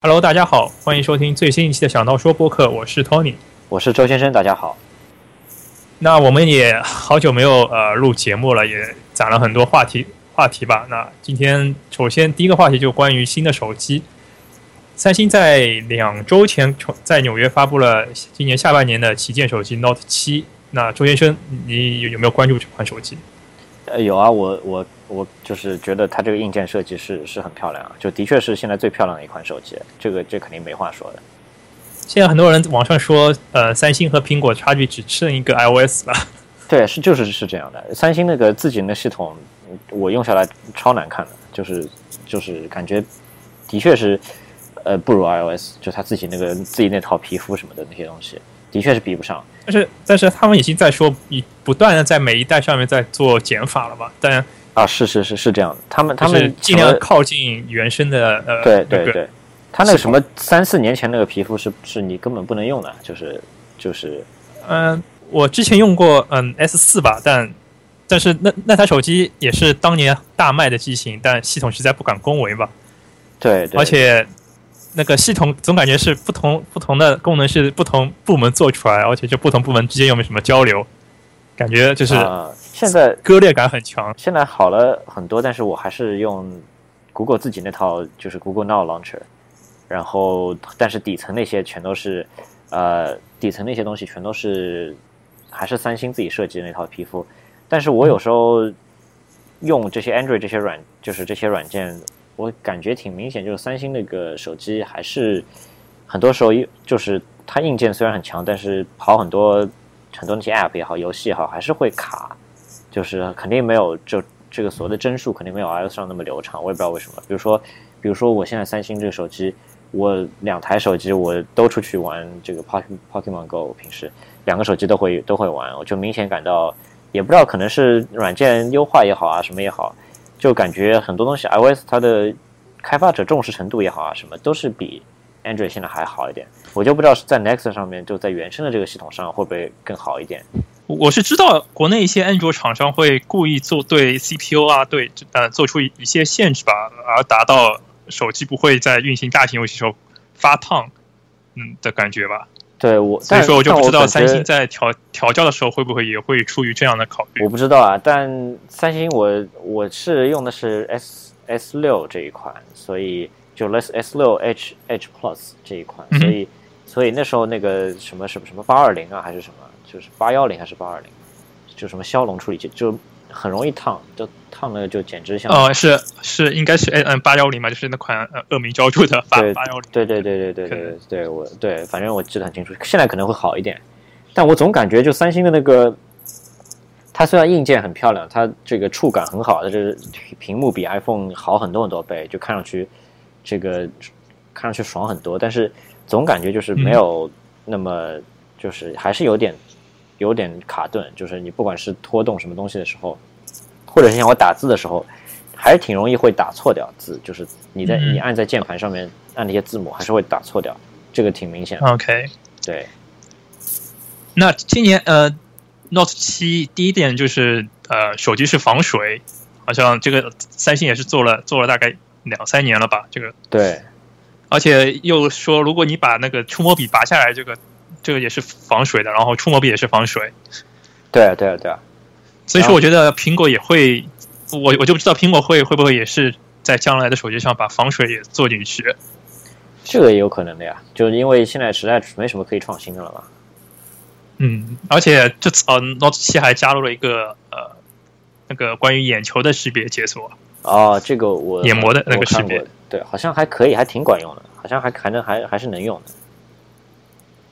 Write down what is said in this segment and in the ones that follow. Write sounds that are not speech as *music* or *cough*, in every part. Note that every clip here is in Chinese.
Hello，大家好，欢迎收听最新一期的《想到说》播客，我是 Tony，我是周先生，大家好。那我们也好久没有呃录节目了，也攒了很多话题话题吧。那今天首先第一个话题就关于新的手机，三星在两周前在纽约发布了今年下半年的旗舰手机 Note 七。那周先生，你有有没有关注这款手机？呃，有啊，我我我就是觉得它这个硬件设计是是很漂亮啊，就的确是现在最漂亮的一款手机，这个这肯定没话说的。现在很多人网上说，呃，三星和苹果差距只剩一个 iOS 了。对，是就是是这样的。三星那个自己的系统，我用下来超难看的，就是就是感觉的确是呃不如 iOS，就他自己那个自己那套皮肤什么的那些东西，的确是比不上。但是，但是他们已经在说，以不断的在每一代上面在做减法了吧？但啊，是是是是这样的，他们他们尽量靠近原生的呃，对对对，他那个什么三四年前那个皮肤是是你根本不能用的，就是就是，嗯，我之前用过嗯 S 四吧，但但是那那台手机也是当年大卖的机型，但系统实在不敢恭维吧？对对，而且。那个系统总感觉是不同不同的功能是不同部门做出来，而且就不同部门之间又没什么交流，感觉就是现在割裂感很强。现在好了很多，但是我还是用 Google 自己那套，就是 Google Now Launcher，然后但是底层那些全都是呃底层那些东西全都是还是三星自己设计的那套皮肤，但是我有时候用这些 Android 这些软就是这些软件。我感觉挺明显，就是三星那个手机还是很多时候，就是它硬件虽然很强，但是跑很多很多那些 App 也好，游戏也好，还是会卡，就是肯定没有就这个所谓的帧数肯定没有 iOS 上那么流畅。我也不知道为什么。比如说，比如说我现在三星这个手机，我两台手机我都出去玩这个 Pokemon Go，平时两个手机都会都会玩，我就明显感到，也不知道可能是软件优化也好啊，什么也好。就感觉很多东西，iOS 它的开发者重视程度也好啊，什么都是比 Android 现在还好一点。我就不知道是在 Next 上面，就在原生的这个系统上会不会更好一点。我是知道国内一些安卓厂商会故意做对 CPU 啊，对呃做出一些限制吧，而达到手机不会在运行大型游戏时候发烫，嗯的感觉吧。对我，所以说我就不知道三星在调调教的时候会不会也会出于这样的考虑。我不知道啊，但三星我我是用的是 S S 六这一款，所以就 S S 六 H H Plus 这一款，所以所以那时候那个什么什么什么八二零啊，还是什么，就是八幺零还是八二零，就什么骁龙处理器就。很容易烫，就烫了就简直像哦，是是应该是嗯嗯八幺零嘛，就是那款呃恶名昭著的八八幺零，对对对对对对对，我对，反正我记得很清楚。现在可能会好一点，但我总感觉就三星的那个，它虽然硬件很漂亮，它这个触感很好，它这屏幕比 iPhone 好很多很多倍，就看上去这个看上去爽很多，但是总感觉就是没有那么就是还是有点。有点卡顿，就是你不管是拖动什么东西的时候，或者是像我打字的时候，还是挺容易会打错掉字。就是你在你按在键盘上面按那些字母，还是会打错掉，这个挺明显的。OK，对。那今年呃，Note 七第一点就是呃，手机是防水，好像这个三星也是做了做了大概两三年了吧？这个对。而且又说，如果你把那个触摸笔拔下来，这个。这个也是防水的，然后触摸笔也是防水。对啊，对啊，对啊。所以说，我觉得苹果也会，我我就不知道苹果会会不会也是在将来的手机上把防水也做进去。这个也有可能的呀，就是因为现在实在没什么可以创新的了嘛。嗯，而且这次呃，Note 七还加入了一个呃，那个关于眼球的识别解锁。哦，这个我眼膜的那个识别，对，好像还可以，还挺管用的，好像还还能还还是能用的。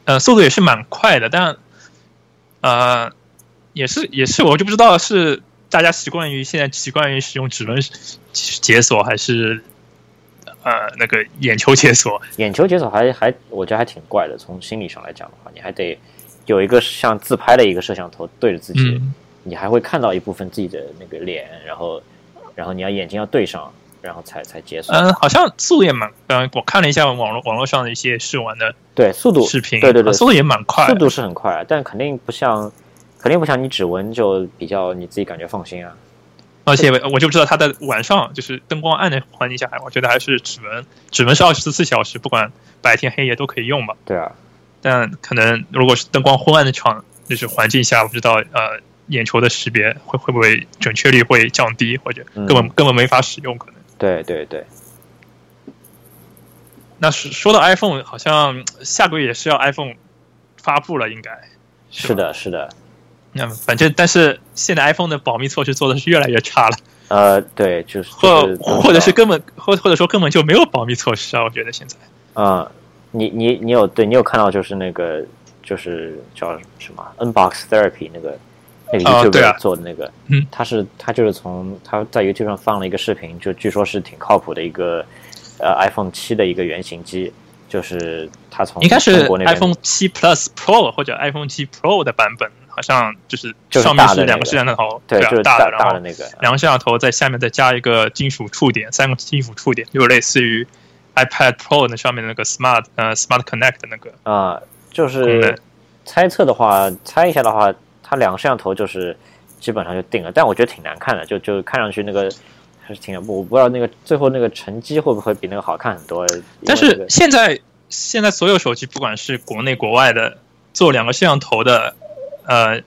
呃，速度也是蛮快的，但，呃，也是也是，我就不知道是大家习惯于现在习惯于使用指纹解锁，还是呃那个眼球解锁。眼球解锁还还，我觉得还挺怪的。从心理上来讲的话，你还得有一个像自拍的一个摄像头对着自己，你还会看到一部分自己的那个脸，然后然后你要眼睛要对上。然后才才解锁。嗯，好像速度也蛮……嗯，我看了一下网络网络上的一些试玩的，对速度视频，对对对，速度也蛮快，速度是很快，但肯定不像，肯定不像你指纹就比较你自己感觉放心啊。而且我就不知道它在晚上就是灯光暗的环境下，我觉得还是指纹，指纹是二十四小时，不管白天黑夜都可以用嘛。对啊，但可能如果是灯光昏暗的场，就是环境下，我不知道呃眼球的识别会会不会准确率会降低，或者根本、嗯根本没法使用可能。对对对，那说说到 iPhone，好像下个月也是要 iPhone 发布了，应该。是的，是的，那反正但是现在 iPhone 的保密措施做的是越来越差了，呃，对，就是或就是或者是根本或或者说根本就没有保密措施啊，我觉得现在。嗯，你你你有对你有看到就是那个就是叫什么 Unbox Therapy 那个那个哦对啊。YouTuber 做的那个，嗯。他是他就是从他在 YouTube 上放了一个视频，就据说是挺靠谱的一个呃 iPhone 七的一个原型机，就是他从应该是 iPhone 七 Plus Pro 或者 iPhone 七 Pro 的版本，好像就是上面是两个摄像头，对，啊就是大的，大的那个，两个摄像头在下面再加一个金属触点，三个金属触点，就类似于 iPad Pro 那上面的那个 Smart 呃 Smart Connect 的那个啊、就是猜测的话，猜一下的话，它两个摄像头就是基本上就定了，但我觉得挺难看的，就就看上去那个还是挺我不知道那个最后那个成绩会不会比那个好看很多。但是现在现在所有手机，不管是国内国外的，做两个摄像头的，呃，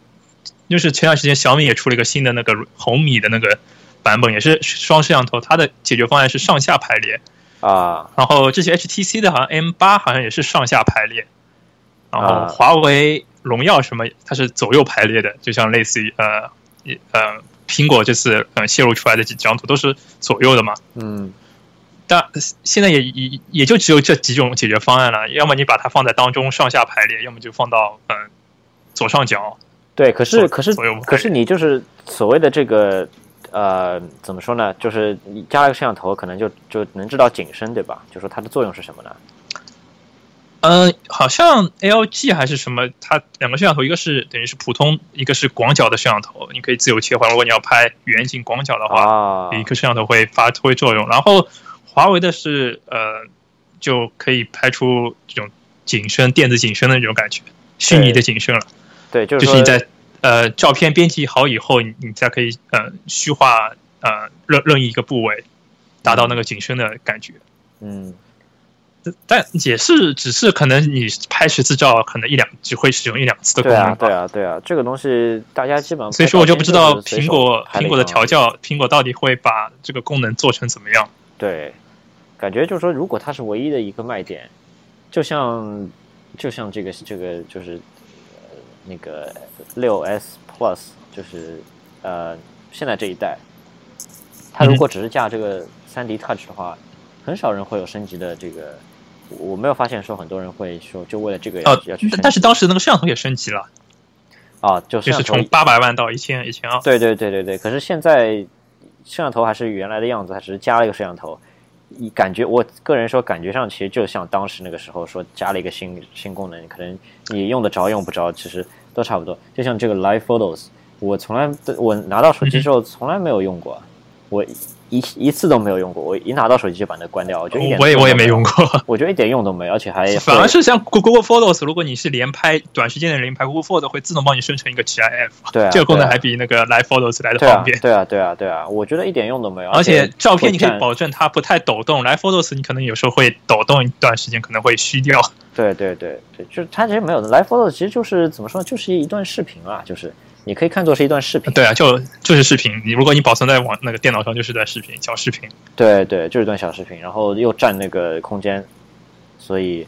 就是前段时间小米也出了一个新的那个红米的那个版本，也是双摄像头，它的解决方案是上下排列。啊然后这些 HTC 的，好像 M 八好像也是上下排列，然后啊华为、荣耀什么，它是左右排列的，就像类似于呃呃苹果这次呃泄露出来的几张图都是左右的嘛。嗯但现在也也也就只有这几种解决方案了，要么你把它放在当中上下排列，要么就放到嗯、呃左上角。对，可是可是可是你就是所谓的这个呃怎么说呢？就是你加了个摄像头，可能就就能知道景深，对吧？就说它的作用是什么呢？嗯，好像 LG 还是什么，它两个摄像头，一个是等于是普通，一个是广角的摄像头，你可以自由切换。如果你要拍远景广角的话，啊，一个摄像头会发挥作用。然后华为的是呃，就可以拍出这种景深、电子景深的那种感觉，虚拟的景深了。对，就是就是你在呃照片编辑好以后，你你才可以呃虚化呃任任意一个部位，达到那个景深的感觉。嗯但也是只是可能你拍十次照，可能一两只会使用一两次的功对啊，能。对啊，对啊，这个东西大家基本上所以说我就不知道苹果苹果的调教，苹果到底会把这个功能做成怎么样？对，感觉就是说，如果它是唯一的一个卖点，就像就像这个这个就是呃那个六 S Plus，就是呃现在这一代，它如果只是架这个三 D Touch 的话，很少人会有升级的这个。我我没有发现说很多人会说就为了这个要、去但是当时那个摄像头也升级了，啊，就就是从八百万到一千一千二。对对对对对，可是现在摄像头还是原来的样子，它只是加了一个摄像头。你感觉我个人说，感觉上其实就像当时那个时候说加了一个新新功能，可能你用得着用不着，其实都差不多。就像这个 Live Photos，我从来我拿到手机之后从来没有用过，我一一次都没有用过。我一拿到手机就把那关掉，我就一点我也我也没没用过，我觉得一点用都没有，而且还反而是像 Google Photos，如果你是连拍短时间的连拍，Google Photos 会自动帮你生成一个 GIF，对啊，这个功能还比那个 Live Photos 来的对啊方便。对啊对啊对啊，我觉得一点用都没有，而且照片你可以保证它不太抖动，，Live Photos 你可能有时候会抖动一段时间，可能会虚掉。对对对对，就是它其实没有 live Photos 其实就是怎么说，就是一段视频啊，就是你可以看作是一段视频。对啊，就就是视频，你如果你保存在网那个电脑上，就是段视频小视频。对对，就是一段小视频，然后又占那个空间，所以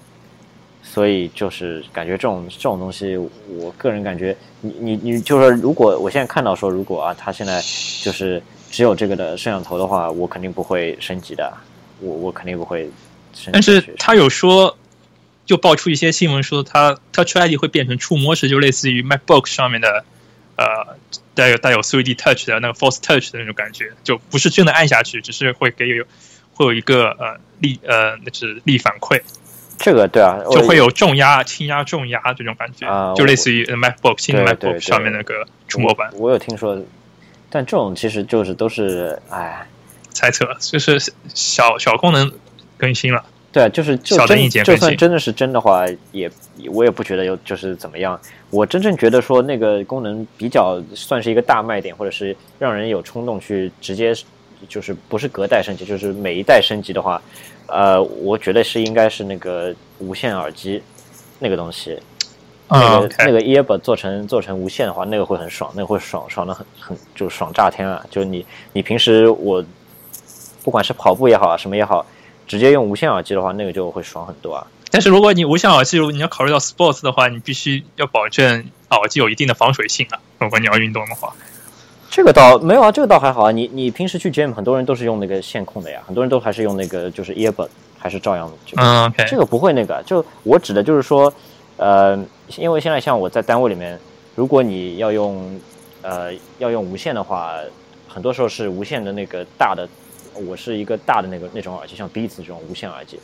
所以就是感觉这种这种东西，我个人感觉，你你你就是说，如果我现在看到说，如果啊，它现在就是只有这个的摄像头的话，我肯定不会升级的，我我肯定不会升级。但是他有说，就爆出一些新闻说，它 Touch ID 会变成触摸式，就类似于 MacBook 上面的呃带有带有 3D Touch 的那个 Force Touch 的那种感觉，就不是真的按下去，只是会给有会有一个呃力呃那是力反馈，这个对啊，就会有重压、轻压、重压这种感觉，啊就类似于 MacBook 新的 MacBook 上面那个触摸板。我有听说，但这种其实就是都是哎。猜测就是小小功能更新了，对啊，就是就真就算真的是真的话，也我也不觉得有就是怎么样。我真正觉得说那个功能比较算是一个大卖点，或者是让人有冲动去直接就是不是隔代升级，就是每一代升级的话，呃，我觉得是应该是那个无线耳机那个东西。那啊个、那个 earbud 做成做成无线的话，那个会很爽，那个会爽爽的很很就爽炸天啊！就你你平时我不管是跑步也好啊，什么也好，直接用无线耳机的话，那个就会爽很多啊。但是如果你无线耳机，如果你要考虑到 sports 的话，你必须要保证耳机有一定的防水性啊。如果你要运动的话，这个倒没有啊，这个倒还好啊。你你平时去 gym，很多人都是用那个线控的呀，很多人都还是用那个就是 earbud，还是照样就嗯，OK，这个不会那个，就我指的就是说，呃，因为现在像我在单位里面，如果你要用呃要用无线的话，很多时候是无线的那个大的，我是一个大的那个那种耳机，像 Beats 这种无线耳机，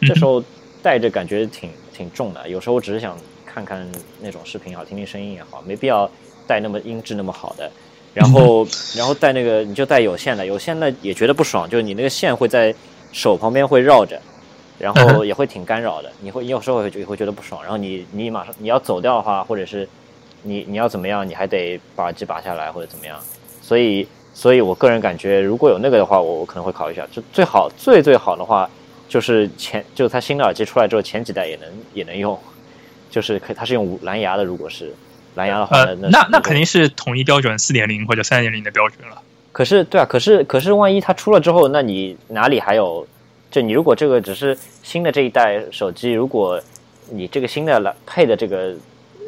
这时候戴着感觉挺挺重的。有时候我只是想看看那种视频也好，听听声音也好，没必要戴那么音质那么好的。然后，*laughs* 然后戴那个你就戴有线的，有线的也觉得不爽，就是你那个线会在手旁边会绕着，然后也会挺干扰的，你会你有时候会也会觉得不爽，然后你你马上你要走掉的话，或者是你你要怎么样，你还得把耳机拔下来或者怎么样，所以所以我个人感觉，如果有那个的话，我我可能会考虑一下，就最好最最好的话，就是前就是它新的耳机出来之后，前几代也能也能用，就是可它是用无蓝牙的，如果是蓝牙的话，呃，那那那肯定是统一标准四点零或者三点零的标准了。可是，对啊，可是可是，万一它出了之后，那你哪里还有？就你如果这个只是新的这一代手机，如果你这个新的蓝配的这个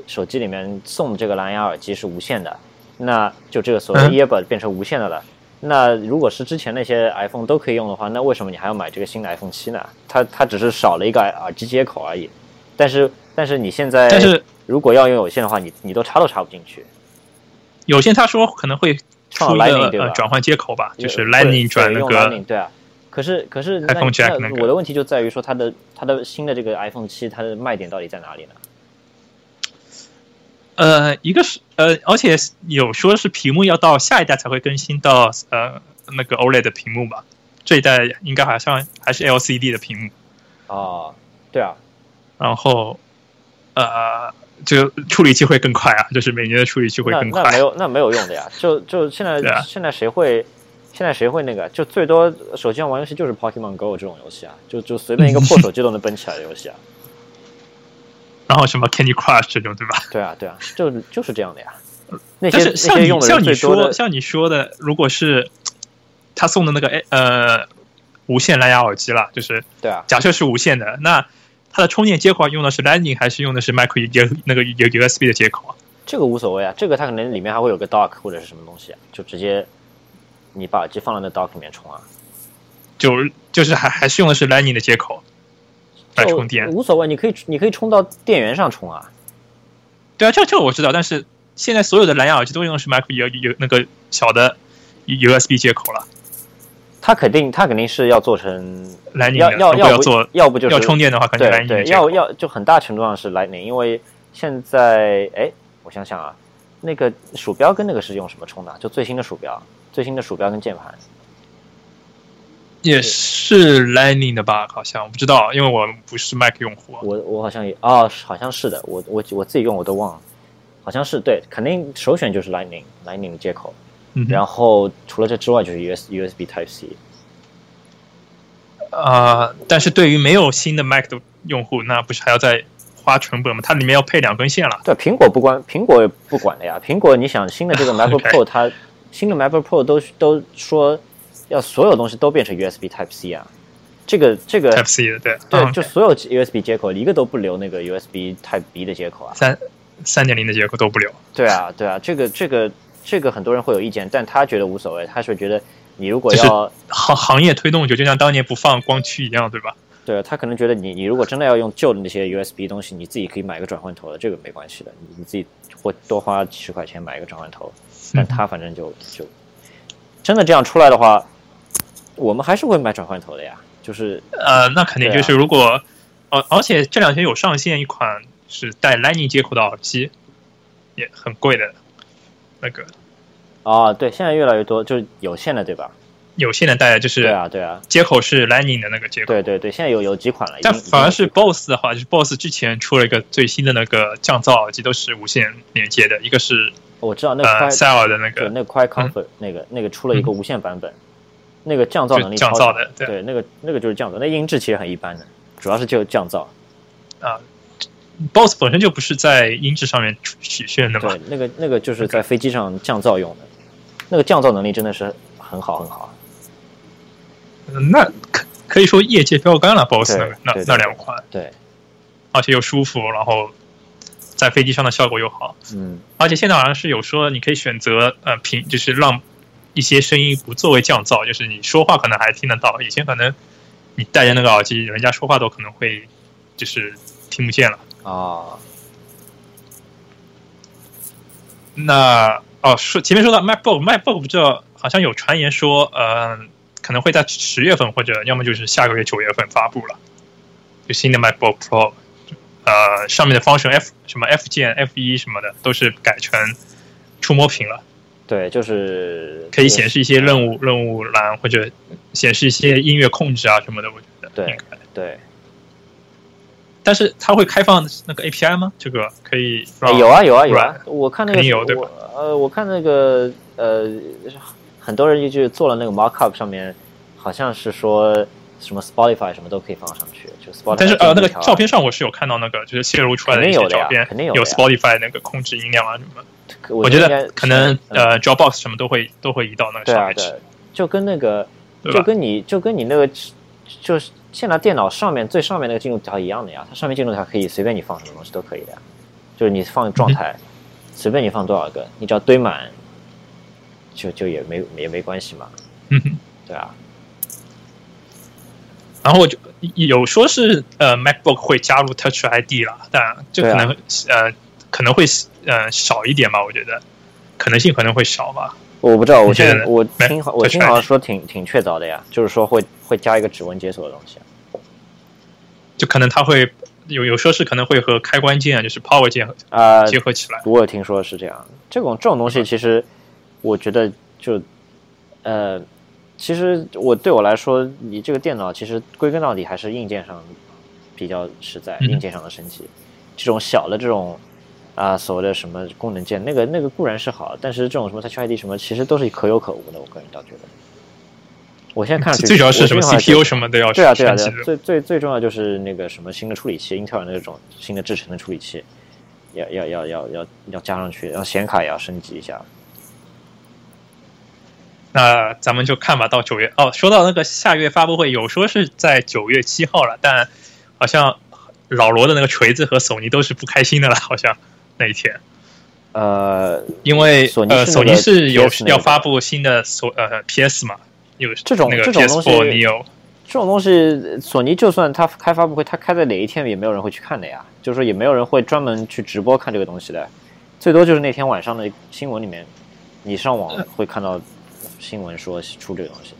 手机里面送的这个蓝牙耳机是无线的，那就这个所谓 earbud 变成无线的了。那如果是之前那些 iPhone 都可以用的话，那为什么你还要买这个新的 iPhone 七呢？它它只是少了一个耳机接口而已。但是但是你现在，但是如果要用有线的话，你你都插都插不进去。有线他说可能会出放一个呃转换接口吧，就是 Lightning 转那用个 Lightning，对啊。可是可是那 iPhone 个我的问题就在于说它的它的新的这个 iPhone 七，它的卖点到底在哪里呢？呃，一个是呃，而且有说是屏幕要到下一代才会更新到呃那个 OLED 的屏幕吧，这一代应该好像还是 LCD 的屏幕，啊，对啊，然后呃，就处理器会更快啊，就是每年的处理器会更快。那没有那没有用的呀。就就现在、啊现在谁会现在谁会那个？就最多手机上玩游戏就是 Pokemon Go 这种游戏啊，就就随便一个 *laughs* 破手机都能奔起来的游戏啊。然后什么 Candy Crush 这种，对吧？对啊对啊，就就是这样的呀。那但些那是像你像你说像你说的，如果是他送的那个呃无线蓝牙耳机啦，就是对啊，假设是无线的，那它的充电接口用的是 Lightning 还是用的是 micro 那个 U USB 的接口啊？这个无所谓啊，这个它可能里面还会有个 dock 或者是什么东西啊，就直接你把耳机放到那 dock 里面充啊。就就是还还是用的是 Lightning 的接口来充电。无所谓，你可以你可以充到电源上充啊。对啊，这这个我知道，但是现在所有的蓝牙耳机都用的是 micro U 有那个小的 USB 接口了它肯定它肯定是要做成要的。要要要做要不就是要充电的话，肯定对 Lightning 的对要要就很大程度上是 Lightning，因为现在哎，我想想啊，那个鼠标跟那个是用什么充的？就最新的鼠标，最新的鼠标跟键盘。也是 Lightning 的吧？好像我不知道，因为我不是 Mac 用户。我我好像也哦，好像是的，我我我自己用我都忘了，好像是对，肯定首选就是 Lightning Lightning 的接口，嗯然后除了这之外就是 US USB Type C。呃，但是对于没有新的 Mac 的用户，那不是还要再花成本吗？它里面要配两根线了。对，苹果不管，苹果也不管的呀。苹果，你想新的这个 *laughs* MacBook OK Pro，它新的 MacBook Pro 都都说要所有东西都变成 USB Type C 啊。这个这个 Type C 的，对，对，嗯就所有 USB 接口一个都不留那个 USB Type B 的接口啊。三三点零的接口都不留。对啊，对啊，这个这个这个很多人会有意见，但他觉得无所谓，他是觉得你如果要行行业推动就就像当年不放光驱一样，对吧？对他可能觉得你你如果真的要用旧的那些 USB 东西，你自己可以买个转换头的，这个没关系的，你你自己或多花几十块钱买一个转换头，但他反正就就真的这样出来的话，我们还是会买转换头的呀，就是呃，那肯定就是如果，呃，而且这两天有上线一款是带 Lightning 接口的耳机，也很贵的，那个。哦，对，现在越来越多就是有线的，对吧？有线的带，就是对啊，对啊，接口是 Lightning 的那个接口。对对对，现在有有几款了，但反而是 BOSS 的话，就是 BOSS 之前出了一个最新的那个降噪耳机，都是无线连接的，一个是我知道那个塞尔的那个，对那个 Quiet Comfort 那个那个出了一个无线版本，那个降噪能力降超噪的对。对，那个那个就是降噪，那音质其实很一般的，主要是就降噪。啊，BOSS 本身就不是在音质上面体现的嘛。对，，那个那个就是在飞机上降噪用的，那个降噪能力真的是很好很好。嗯那可可以说业界标杆了，BOSS 那那两款，对，而且又舒服，然后在飞机上的效果又好，嗯，而且现在好像是有说你可以选择呃平，就是让一些声音不作为降噪，就是你说话可能还听得到，以前可能你戴着那个耳机，人家说话都可能会就是听不见了。啊，那哦，说前面说到 MacBook，MacBook 不知道好像有传言说，呃，可能会在十月份或者要么就是下个月九月份发布了，就新的 MacBook Pro，呃，上面的方程 F 什么 F 键、F 一什么的都是改成触摸屏了，对，就是可以显示一些任务任务栏或者显示一些音乐控制啊什么的，我觉得对。对，但是它会开放那个 API 吗？这个可以哎有啊有啊有啊，我看那个有对吧我呃，我看那个呃，很多人就做了那个 markup 上面，好像是说什么 Spotify 什么都可以放上去，就 Spotify 但是呃，那个照片上我是有看到那个，就是泄露出来的一肯定有的呀些照片，肯定有有 Spotify 那个控制音量啊什么的。我觉得可能嗯呃 Dropbox 什么都会都会移到那个上面去。对，，就跟那个，就跟你就跟你那个，就是现在电脑上面最上面那个进度条一样的呀，它上面进度条可以随便你放什么东西都可以的呀，就是你放状态，随便你放多少个，你只要堆满，就就也没也没关系嘛，嗯哼。对啊，然后我就有说是呃 MacBook 会加入 Touch ID 了，但这可能、呃可能会呃少一点吧，我觉得。可能性可能会少吧。我不知道，我你觉得呢现在我听好我听好像说挺挺确凿的呀，就是说会会加一个指纹解锁的东西啊，就可能它会有有说是可能会和开关键就是 Power 键啊、结合起来。我有听说是这样，这种这种东西其实我觉得就呃，其实我对我来说，你这个电脑其实归根到底还是硬件上比较实在，嗯硬件上的升级。这种小的这种啊、所谓的什么功能键，那个那个固然是好，但是这种什么 Touch ID 什么，其实都是可有可无的。我个人倒觉得，我现在看上去最主要是什么 CPU 什么都要对啊对啊对啊。最最最重要就是那个什么新的处理器，英特尔那种新的制程的处理器，要要要要要要加上去，然后显卡也要升级一下。那咱们就看吧，到九月。哦。说到那个下月发布会，有说是在九月七号了，但好像老罗的那个锤子和索尼都是不开心的了，好像那一天，呃，因为呃，索尼索尼是有要发布新的索呃 PS 嘛，有这种那个这种东西 PS4 Neo，这种东西，索尼就算他开发布会，他开在哪一天也没有人会去看的呀，就是说也没有人会专门去直播看这个东西的，最多就是那天晚上的新闻里面，你上网会看到新闻说出这个东西。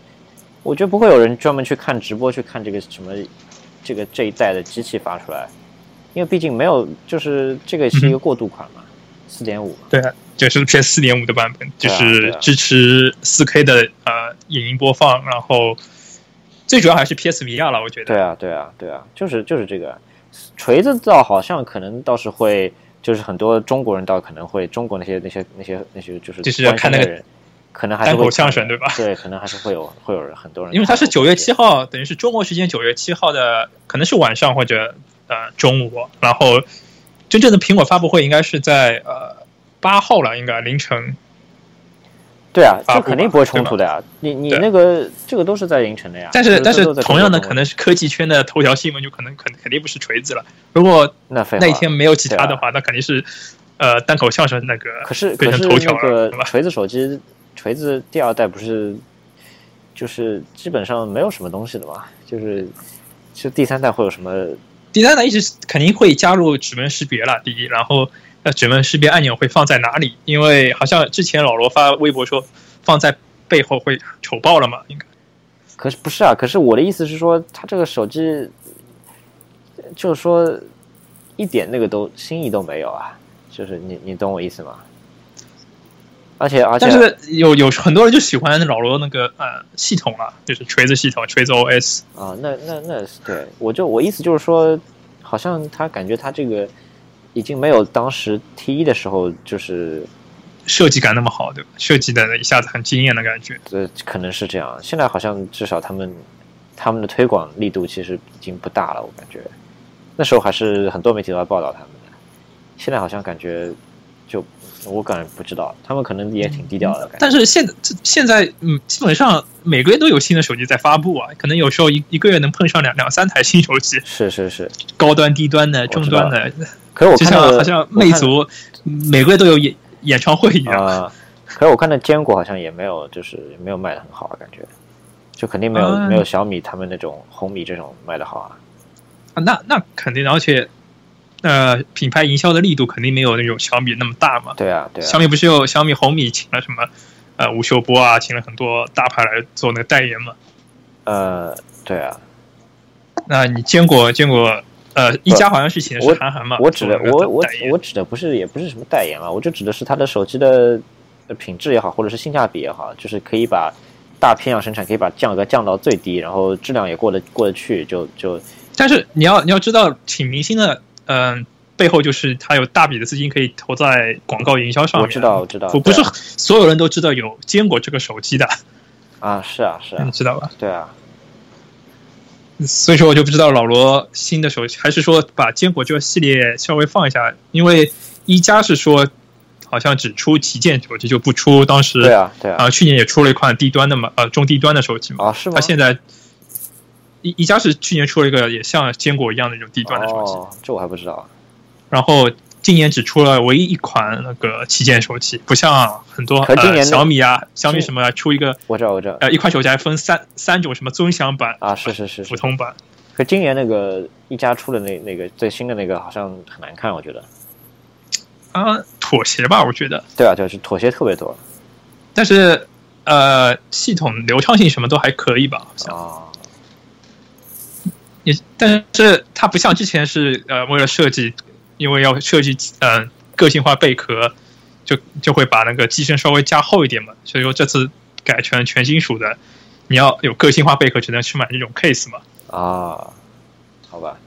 我觉得不会有人专门去看直播去看这个什么这个这一代的机器发出来，因为毕竟没有，就是这个是一个过渡款嘛，四点五。对，啊就是 PS 四点五的版本，就是支持四 K 的呃影音播放，然后最主要还是 PSVR 了，我觉得。对啊，对啊，对啊，就是就是这个锤子倒好像可能倒是会，就是很多中国人倒可能会，中国那些那些那些那些就是就是要看那个人，可能还是单口会相声对吧对，可能还是会有会有人很多人，因为它是九月七号，等于是中国时间九月七号的，可能是晚上或者呃中午，然后真正的苹果发布会应该是在呃八号了，应该凌晨。对啊，这肯定不会冲突的呀。你你那个这个都是在凌晨的呀。但是但是同样的，可能是科技圈的头条新闻就可能肯肯定不是锤子了。如果那那一天没有其他的话，那肯定是呃单口相声那个可是变可是成头条了，那个？锤子手机，锤子第二代不是就是基本上没有什么东西的嘛，就是就第三代会有什么？第三代一直肯定会加入指纹识别了，第一，然后呃指纹识别按钮会放在哪里？因为好像之前老罗发微博说放在背后会丑爆了嘛，应该。可是不是啊？可是我的意思是说，他这个手机就是说一点那个都新意都没有啊，就是你你懂我意思吗？而且而且但是有有很多人就喜欢老罗那个呃系统了，就是锤子系统，锤子 OS。啊，那那那是对，我就我意思就是说，好像他感觉他这个已经没有当时 T 一的时候就是设计感那么好，对吧？设计的一下子很惊艳的感觉。对，可能是这样。现在好像至少他们他们的推广力度其实已经不大了，我感觉那时候还是很多媒体都在报道他们的，现在好像感觉就我感觉不知道，他们可能也挺低调的感觉。但是现这现在嗯，基本上每个月都有新的手机在发布啊，可能有时候一一个月能碰上两两三台新手机，是是是，高端、低端的、中端的，可是我就看到好像魅族每个月都有演演唱会一样。啊、可是我看到坚果好像也没有，就是没有卖的很好啊，感觉就肯定没有、啊没有小米他们那种红米这种卖的好啊。啊，那那肯定的，而且呃，品牌营销的力度肯定没有那种小米那么大嘛。对啊对啊小，米不是有小米红米请了什么呃吴秀波啊，请了很多大牌来做那个代言嘛。呃对啊，那你坚果坚果呃一加好像是请的是韩寒嘛？我指的我我我指的不是也不是什么代言啊，我就指的是他的手机的呃品质也好，或者是性价比也好，就是可以把大批量生产，可以把价格降到最低，然后质量也过得过得去，就就但是你要你要知道，请明星的嗯、背后就是他有大笔的资金可以投在广告营销上面。我知道我知道，我不是所有人都知道有坚果这个手机的，啊是啊是啊你知道吧？对啊，所以说我就不知道老罗新的手机，还是说把坚果这个系列稍微放一下，因为一加是说好像只出旗舰手机，就不出当时对啊对啊啊去年也出了一款低端的嘛，呃中低端的手机嘛。啊是吗？它现在一一家是去年出了一个也像坚果一样的这种低端的手机，哦，这我还不知道。然后今年只出了唯一一款那个旗舰手机，不像很多呃可今年小米啊、小米什么啊出一个我知道我知道呃一款手机还分三三种什么尊享版、啊是是是是，普通版。可今年那个一加出的那那个最新的那个好像很难看，我觉得。啊，妥协吧，我觉得。对啊，就是妥协特别多但是呃，系统流畅性什么都还可以吧，好像啊。也，但是它不像之前是呃为了设计，因为要设计呃个性化贝壳，就就会把那个机身稍微加厚一点嘛，所以说这次改成全金属的，你要有个性化贝壳，只能去买这种 case 嘛。啊，好吧，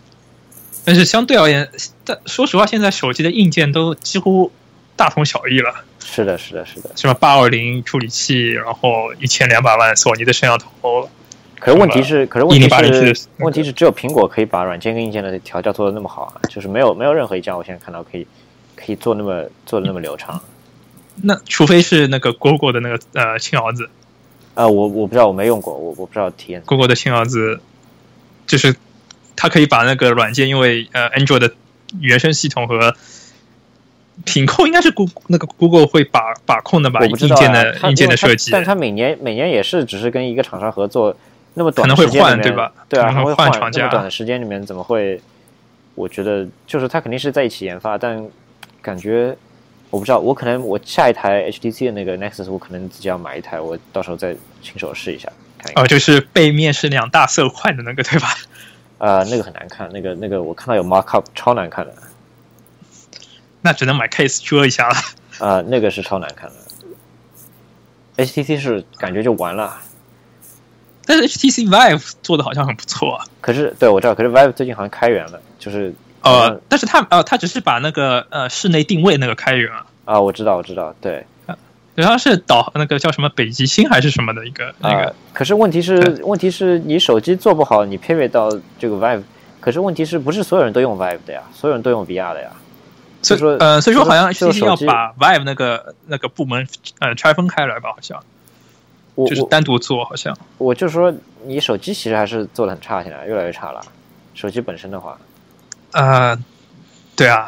但是相对而言，但说实话，现在手机的硬件都几乎大同小异了，是的，是的，是的。什么八二零处理器，然后一千两百万索尼的摄像头，可是问题是，可是问题是问题是只有苹果可以把软件跟硬件的调教做的那么好啊，就是没有没有任何一家我现在看到可以可以做那么做的那么流畅。那除非是那个 Google 的那个呃亲儿子啊，我我不知道，我没用过，我我不知道体验。，Google 的亲儿子，就是它可以把那个软件，因为呃 Android 的原生系统和品控应该是 Google 那个 Google 会把把控的吧，硬件的硬件的设计，但它每年每年也是只是跟一个厂商合作，那么短可能会的时间里面换对吧对啊，可能会换换厂家那么短的时间里面怎么会？我觉得就是它肯定是在一起研发，但感觉我不知道，我可能我下一台 HTC 的那个 Nexus，我可能自己要买一台，我到时候再亲手试一下看一看。哦，就是背面是两大色块的那个对吧？*laughs* 呃，那个很难看，那个那个我看到有 markup 超难看的，*laughs* 那只能买 case 遮一下了。啊、*laughs* 那个是超难看的。HTC 是感觉就完了，但是 HTC Vive 做的好像很不错啊。可是对我知道，可是 Vive 最近好像开源了，就是呃，但是它呃，它只是把那个呃室内定位那个开源啊，啊，我知道，我知道，对，好像是导那个叫什么北极星还是什么的一个那啊个，可是问题是，问题是你手机做不好，你 pivot 到这个 Vive，可是问题是不是所有人都用 Vive 的呀？所有人都用 VR 的呀？所以说呃，所以说好像 HTC 要把 Vive 那个那个部门呃拆分开来吧，好像就是单独做，好像。我就说，你手机其实还是做的很差，现在越来越差了。手机本身的话，呃，对啊，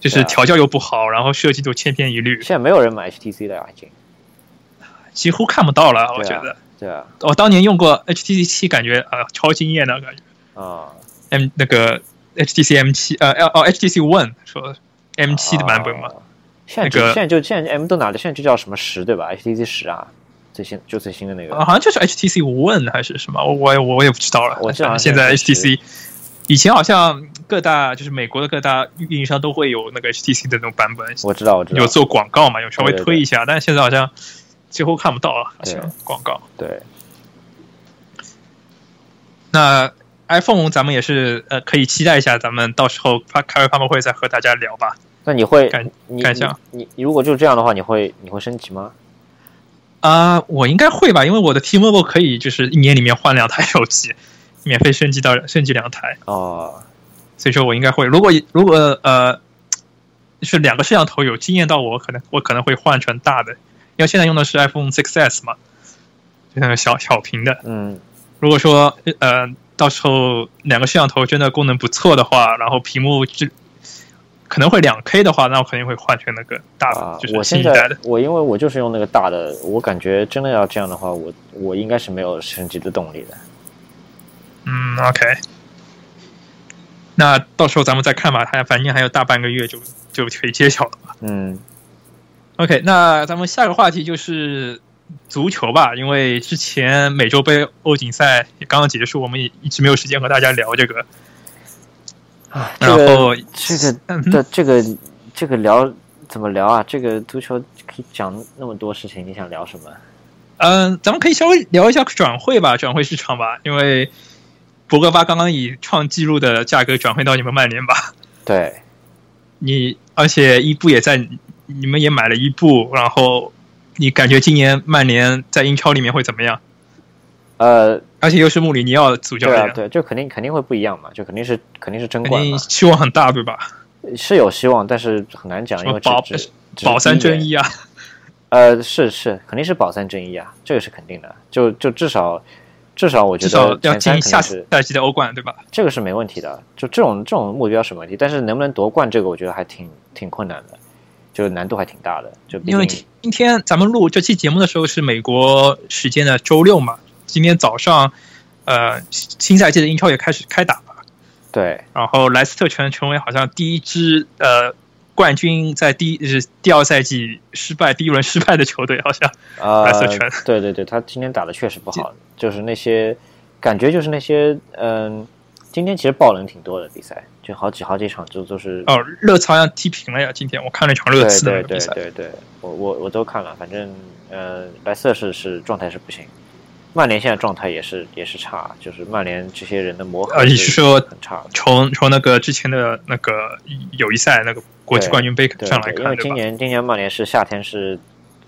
就是调教又不好，然后设计就千篇一律，现在没有人买 HTC 的呀，已经。几乎看不到了，我觉得。对啊，我当年用过 HTC 七，感觉呃超惊艳的感觉。啊，M 那个 HTC M 七呃哦 HTC One 说 M 七的版本嘛，啊现在就、那个现在就现在 M 都哪的，现在就叫什么十对吧？HTC 十啊，最新就最新的那个。啊好像就是 HTC One 还是什么，我我也我也不知道了。我记得好像现在 HTC 以前好像各大就是美国的各大运营商都会有那个 HTC 的那种版本，我知道，我知道，有做广告嘛，有稍微推一下，但是现在好像几乎看不到了，好像广告。对，那 iPhone 咱们也是呃可以期待一下，咱们到时候发开完发布会再和大家聊吧。那你会感你感想你你如果就这样的话，你会你会升级吗？啊、我应该会吧，因为我的 T-Mobile 可以就是一年里面换两台手机，*laughs* 免费升级到升级两台，哦，所以说我应该会。如果如果呃是两个摄像头有惊艳到我，可能我可能会换成大的，因为现在用的是 iPhone 6s 嘛，就那个小小屏的。嗯，如果说呃到时候两个摄像头真的功能不错的话，然后屏幕就可能会两 K 的话，那我肯定会换成那个大的，啊，就是我现在新一代的。我因为我就是用那个大的，我感觉真的要这样的话，我我应该是没有升级的动力的。嗯，OK。那到时候咱们再看吧，还反正还有大半个月就就可以揭晓了嘛。嗯，OK，那咱们下个话题就是足球吧，因为之前美洲杯欧锦赛也刚刚结束，我们也一直没有时间和大家聊这个。啊，然这个后这个的这个这个聊怎么聊啊？这个足球可以讲那么多事情，你想聊什么？嗯，咱们可以稍微聊一下转会吧，转会市场吧，因为博格巴刚刚以创纪录的价格转会到你们曼联吧，对，你而且伊布也在，你们也买了伊布，然后你感觉今年曼联在英超里面会怎么样？呃，而且又是穆里尼奥主教练，对啊，对，就肯定肯定会不一样嘛，就肯定是肯定是争冠嘛，定期望很大，对吧？是有希望，但是很难讲，因为保保三争一啊，呃，是是，肯定是保三争一啊，这个是肯定的。就就至少至少我觉至少要得前三进下赛季的欧冠，对吧？这个是没问题的。就这种这种目标是没问题，但是能不能夺冠，这个我觉得还挺挺困难的，就难度还挺大的。就因为今天咱们录这期节目的时候是美国时间的周六嘛，今天早上，呃，新赛季的英超也开始开打了，对。然后莱斯特城成为好像第一支呃冠军在第一是第二赛季失败第一轮失败的球队，好像呃莱斯特城，对对对，他今天打的确实不好，就是那些感觉就是那些嗯，今天其实爆冷挺多的比赛，就好几好几场就都是哦，热刺好像踢平了呀，今天我看了一场热刺的比赛，对对，我我我都看了，反正呃，莱斯特是是状态是不行，曼联现在状态也是也是差，就是曼联这些人的磨合呃，你是说很差。从从那个之前的那个友谊赛那个国际冠军杯上来看，对吧？为今年今年曼联是夏天是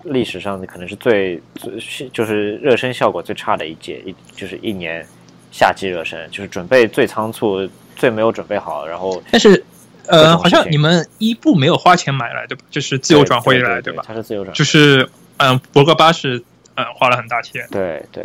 历史上可能是最最就是热身效果最差的一届，一就是一年夏季热身，就是准备最仓促、最没有准备好，然后但是呃，好像你们伊布没有花钱买来，对吧？就是自由转会来，对吧？他是自由转会，就是嗯，博格巴是嗯花了很大钱。对对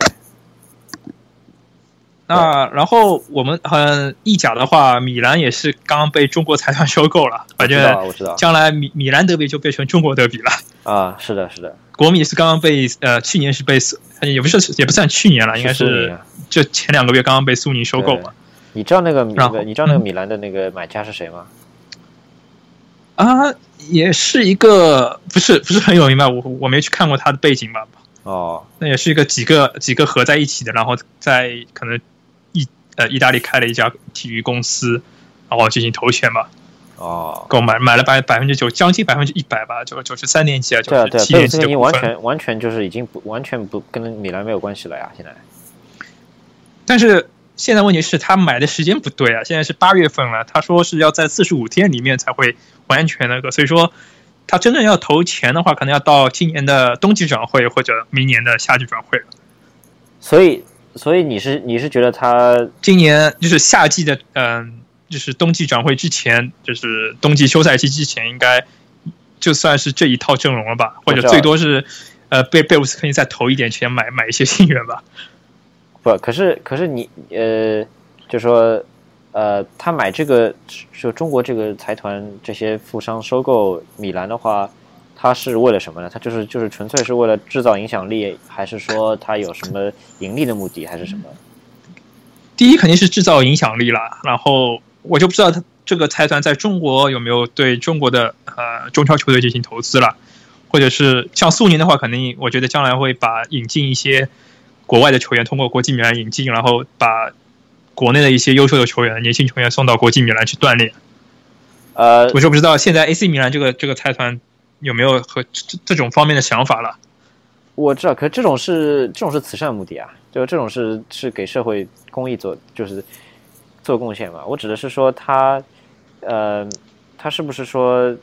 那然后我们嗯意甲的话，米兰也是刚刚被中国财团收购了，反正我知道将来米米兰德比就变成中国德比了。啊，是的是的，国米是刚刚被呃去年是被苏也不是也不算去年了，应该是就前两个月刚刚被苏宁收购嘛。你知道那个米然后你知道那个嗯米兰的那个买家是谁吗？啊，也是一个不是不是很有名吧？我我没去看过他的背景吧。哦，那也是一个几个几个合在一起的，然后在可能意呃意大利开了一家体育公司，然后进行投钱嘛，哦，购买买了百百分之九，将近百分之一百吧，就九十三年级啊，九十七贝鲁斯科尼年级的股份。完全完全就是已经不完全不跟米兰没有关系了呀，现在。但是现在问题是，他买的时间不对啊，现在是八月份了，他说是要在四十五天里面才会完全那个，所以说他真正要投钱的话，可能要到今年的冬季转会或者明年的夏季转会了。所以所以你是你是觉得他今年就是夏季的，嗯、就是冬季转会之前，就是冬季休赛期之前，应该就算是这一套阵容了吧，或者最多是呃贝贝鲁斯可以再投一点钱买买一些新援吧。不？可是可是你呃，就说呃，他买这个就中国这个财团这些富商收购米兰的话，他是为了什么呢？他就是就是纯粹是为了制造影响力，还是说他有什么盈利的目的，还是什么？第一肯定是制造影响力啦，然后我就不知道他这个财团在中国有没有对中国的呃中超球队进行投资了，或者是像苏宁的话，肯定我觉得将来会把引进一些国外的球员通过国际米兰引进，然后把国内的一些优秀的球员、年轻球员送到国际米兰去锻炼。呃，我就不知道现在 AC 米兰这个这个财团有没有和这这种方面的想法了。我知道，可是这种是这种是慈善目的啊，就这种是是给社会公益做，就是做贡献嘛。我指的是说他，呃，他是不是说，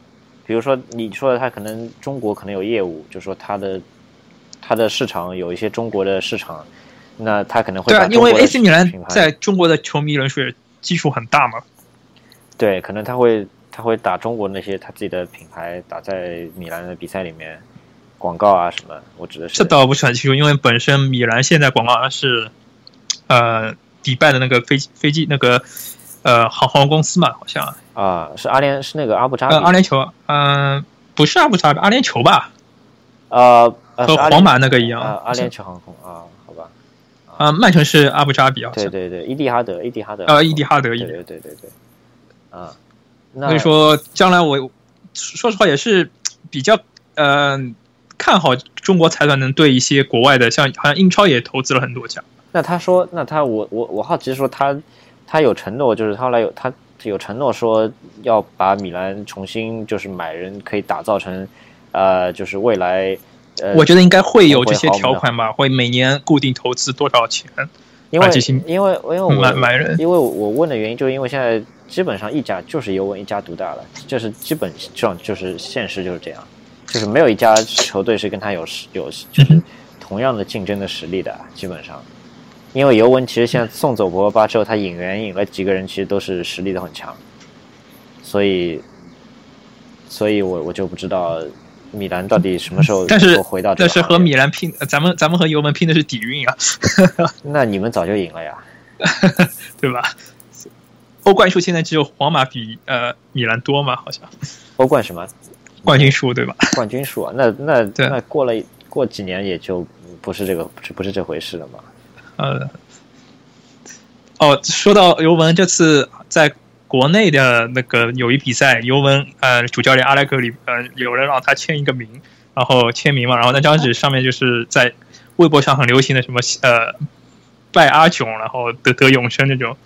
比如说你说的他可能中国可能有业务，就说他的他的市场有一些中国的市场，那他可能会对啊，因为 AC 米兰在中国的球迷人数也基数很大嘛。对，可能他会他会打中国那些他自己的品牌打在米兰的比赛里面，广告啊什么，我指的是这倒不是很清楚，因为本身米兰现在广告是呃迪拜的那个飞机飞机那个呃航航空公司嘛，好像。啊，是阿联是那个阿布扎比？呃阿联酋，嗯、不是阿布扎比，阿联酋吧，呃呃和皇马那个一样。啊，阿联酋航空啊，啊、曼城是阿布扎比，啊。对对对，伊蒂哈德，伊蒂哈德，呃伊蒂哈德对伊对对对对，啊，那所以说，将来我说实话也是比较呃看好中国财团能对一些国外的，像好像英超也投资了很多家。那他说，那他我我我好奇说他他有承诺，就是他后来有他有承诺说要把米兰重新就是买人可以打造成呃就是未来呃我觉得应该会有这些条款吧，会每年固定投资多少钱因为因为因为我买买人。因为我问的原因就是因为现在基本上一家就是尤文一家独大了，就是基本上就是现实就是这样，就是没有一家球队是跟他有实有就是同样的竞争的实力的，基本上。因为尤文其实现在送走博格巴之后，他引援引了几个人，其实都是实力都很强，所以，所以我我就不知道米兰到底什么时候但是能够回到这但是和米兰拼，呃咱们咱们和尤文拼的是底蕴啊，*laughs* *laughs* 那你们早就赢了呀。*laughs* 对吧？欧冠数现在只有皇马比呃米兰多嘛，好像欧冠什么？冠军数对吧？冠军数啊，那那那过了过几年也就不是这个不是不是这回事了嘛。呃，哦，说到尤文这次在国内的那个友谊比赛，尤文呃主教练阿莱格里呃有人让他签一个名，然后签名嘛，然后那张纸上面就是在微博上很流行的什么呃拜阿囧，然后得得永生那种。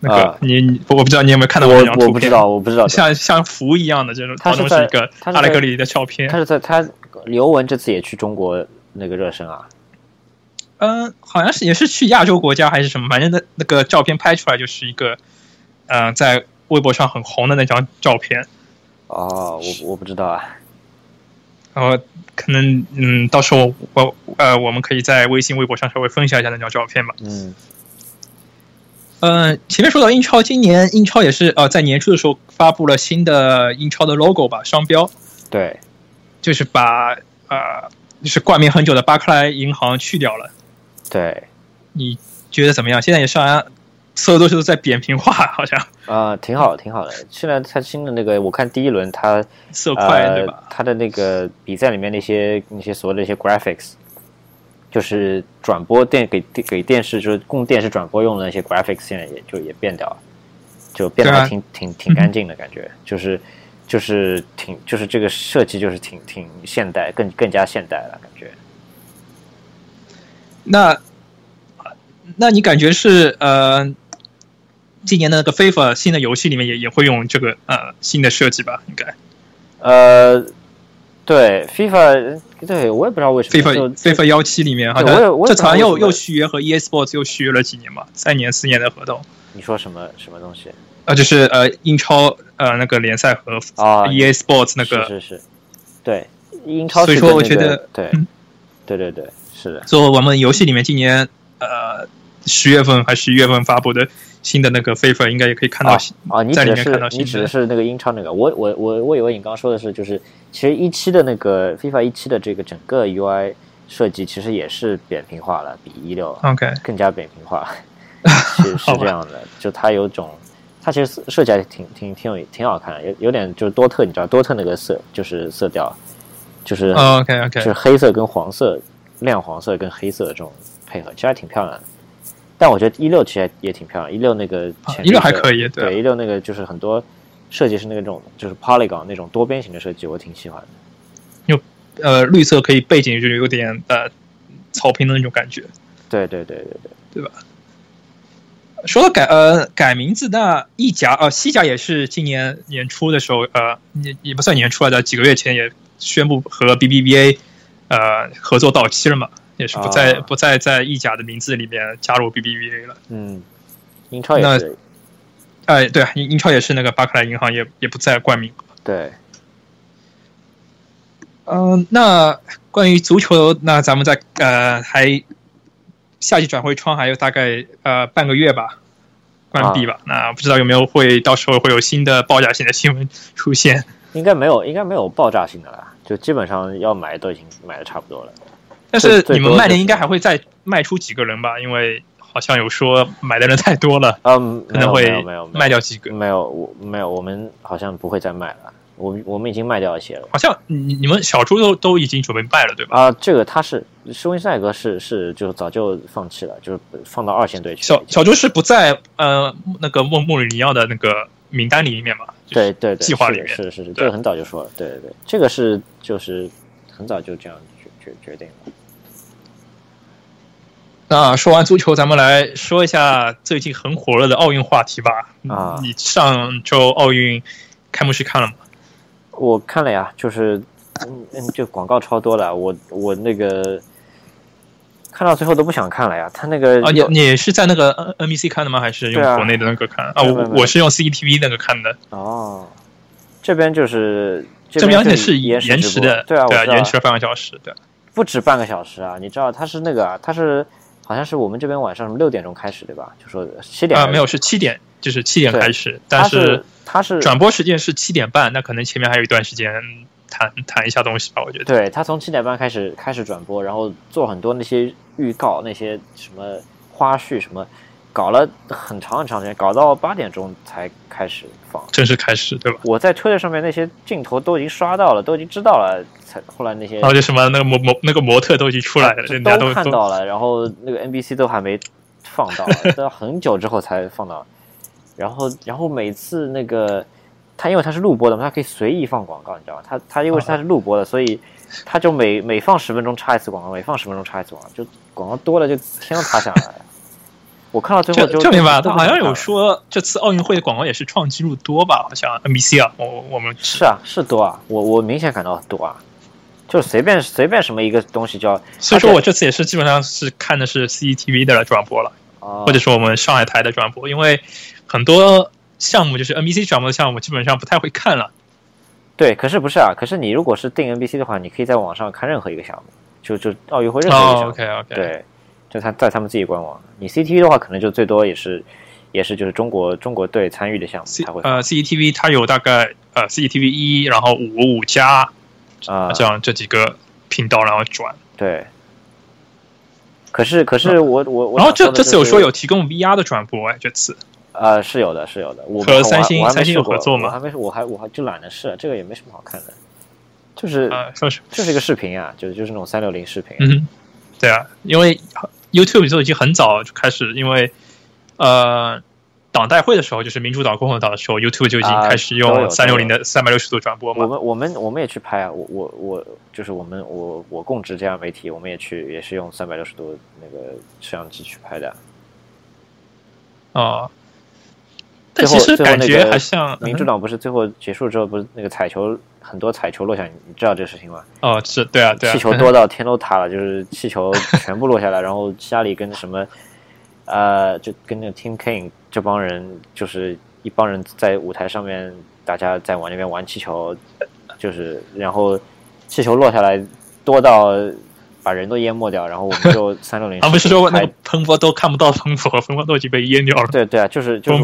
那个、啊你你我不知道你有没有看到过这张图片我不知道，我不知道。像像符一样的这种，他是在当中是一个阿莱格里的照片他。是在他刘文这次也去中国那个热身啊。嗯、好像是也是去亚洲国家还是什么，反正那那个照片拍出来就是一个，嗯、在微博上很红的那张照片。哦，我我不知道啊。然后可能嗯，到时候我呃，我们可以在微信、微博上稍微分享一下那张照片吧。嗯嗯、前面说到英超，今年英超也是呃，在年初的时候发布了新的英超的 logo 吧，商标，对，就是把呃，就是冠名很久的巴克莱银行去掉了。对，你觉得怎么样？现在也是好像所有东西都在扁平化，*laughs* 好像啊、挺好，挺好的。现在他新的那个，我看第一轮他色块、对呃吧？，他的那个比赛里面那些那些所谓的一些 graphics，就是转播电给给电视就是供电视转播用的那些 graphics，现在也就也变掉了，就变得挺、挺挺干净的感觉，就是就是挺就是这个设计就是挺挺现代，更更加现代了感觉。那那你感觉是呃，今年的那个 FIFA 新的游戏里面也也会用这个呃新的设计吧？应该呃，对 FIFA，对我也不知道为什么 FIFA 就 FIFA 幺七里面好像这次好像又又续约和 EA Sports 又续约了几年嘛，三年四年的合同。你说什么什么东西呃，就是呃英超呃那个联赛和啊 EA Sports 那个，是是是，对英超所以说我觉得对嗯对对对是的。所以我们游戏里面今年呃十月份还是十一月份发布的新的那个 FIFA 应该也可以看到啊啊，你指的是你指的是那个英超那个，我我我我以为你刚刚说的是，就是其实一期的那个 FIFA 一期的这个整个 UI 设计其实也是扁平化了，比一六 OK 更加扁平化，*laughs* 是是这样的，就它有种，它其实设计还挺挺挺有挺好看的，有有点就是多特，你知道多特那个色就是色调，就是、OK OK 就是黑色跟黄色，亮黄色跟黑色的这种配合，其实还挺漂亮的。但我觉得一六其实也挺漂亮，一六那个一六还可以对对，一六那个就是很多设计是那种就是 polygon 那种多边形的设计，我挺喜欢的。呃绿色可以背景就是有点呃草坪的那种感觉。对对对对对，对吧说到改呃改名字，那意甲呃西甲也是今年年初的时候呃也也不算年初了的几个月前也宣布和 BBVA 呃合作到期了嘛，也是不再、啊不再在意甲的名字里面加入 BBVA 了。嗯，英超也那是哎，对，英英超也是那个巴克莱银行也也不再冠名。对，嗯、那关于足球，那咱们在呃还夏季转会窗还有大概呃半个月吧，关闭吧。那不知道有没有会到时候会有新的爆炸性的新闻出现？应该没有，应该没有爆炸性的啦，就基本上要买都已经买的差不多了。但是你们曼联应该还会再卖出几个人吧？因为好像有说买的人太多了，嗯，*laughs* 可能会卖掉几个。没有，我没有，我们好像不会再卖了。我我们已经卖掉一些了好像你你们小猪都都已经准备卖了，对吧？啊。这个他是施温塞格是是就早就放弃了，就是放到二线队去。小小猪是不在呃那个莫莫里尼奥的那个名单里面嘛？就是对对对，计划里面是是是是，这个很早就说了，对对对，这个是就是很早就这样决决决定了。那说完足球，咱们来说一下最近很火热的奥运话题吧。啊你上周奥运开幕式看了吗？我看了呀，就是嗯嗯，就广告超多了，我我那个看到最后都不想看了呀。他那个啊，你你是在那个 N NBC 看的吗？还是用国内的那个看？啊，我我是用 CCTV 那个看的，哦，这边就是这这边而且是是延延迟的，对啊，对啊延迟了半个小时，对。不止半个小时啊！你知道他是那个啊，他是好像是我们这边晚上什么六点钟开始对吧？就说七点啊，没有，是七点，就是七点开始，但是他是转播时间是七点半，那可能前面还有一段时间谈谈一下东西吧，我觉得。对他从七点半开始开始转播，然后做很多那些预告、那些什么花絮什么，搞了很长很长时间，搞到八点钟才开始放。正式开始，对吧？我在推特上面那些镜头都已经刷到了，都已经知道了，才后来那些然后就什么那个模模那个模特都已经出来了，这人家都都都看到了，然后那个 NBC 都还没放到，*laughs* 都要很久之后才放到。然后，然后每次那个他因为他是录播的嘛，他可以随意放广告，你知道吗？他他因为他是录播的，所以他就每每放十分钟插一次广告，每放十分钟插一次广告，就广告多了就天都塌下来了。我看到最后就这这里吧，他好像有说这次奥运会的广告也是创纪录多吧？好像 NBC 啊，我我们是啊，是多啊，我我明显感到多啊，就随便随便什么一个东西叫，所以说我这次也是基本上是看的是 CCTV 的转播了，啊或者说我们上海台的转播，因为很多项目就是 NBC 转播的项目，基本上不太会看了。对，可是不是啊？可是你如果是订 NBC 的话，你可以在网上看任何一个项目，就就奥运会任何一个项哦目。，OK OK，，对，就他在他们自己官网。你 CTV 的话，可能就最多也是也是就是中国中国队参与的项目才会呃 CCTV 它有大概呃 CCTV 一，然后五五加啊、这样这几个频道，然后转。对。可是可是我我我然后这这次有说有提供 VR 的转播哎，这次呃是有的是有的，我和三星三星有合作吗我还没我还我还就懒得试，这个也没什么好看的，就是、呃说是就是一个视频啊，就是就是那种三六零视频。嗯，对啊，因为 YouTube 就已经很早就开始，因为呃党代会的时候，就是民主党、共和党的时候，YouTube 就已经啊开始用三六零的三百六十度转播嘛。我们我们我们也去拍啊，我我我就是我们我我供职这样媒体，我们也去也是用三百六十度那个摄像机去拍的。啊、但其实感觉还像民主党不是最后结束之后，不是那个彩球很多彩球落下，你知道这个事情吗？哦，是对啊，对啊，气球多到天都塌了，就是气球全部落下来，然后家里跟什么呃，就跟那个 Team King 这帮人，就是一帮人在舞台上面，大家在往那边玩气球，就是然后气球落下来多到把人都淹没掉，然后我们 *laughs* 就三六零。他们是说那个喷波都看不到喷波，喷波都已经被淹掉了。对对啊，就是就是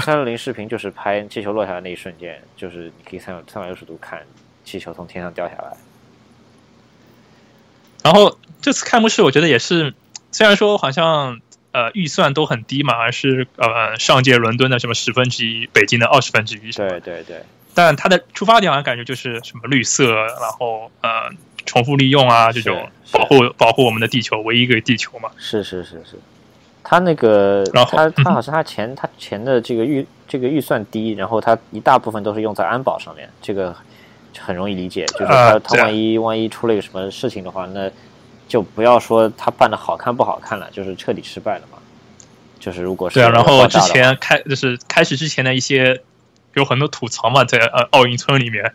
三六零视频就是拍气球落下来那一瞬间，就是你可以三三百六十度看气球从天上掉下来。然后这次开幕式，我觉得也是，虽然说好像呃预算都很低嘛，而是呃上届伦敦的什么十分之一，北京的二十分之一，对对对，但它的出发点好像感觉就是什么绿色，然后呃重复利用啊这种保护保护我们的地球，唯一一个地球嘛。是是是是，他那个然后他 *laughs* 他好像他钱他钱的这个预这个预算低，然后他一大部分都是用在安保上面，这个很容易理解。就是他、他万一万一出了一个什么事情的话，那就不要说他办的好看不好看了，就是彻底失败了嘛。就是如果是对啊，然后之前开就是开始之前的一些有很多吐槽嘛，在呃奥运村里面，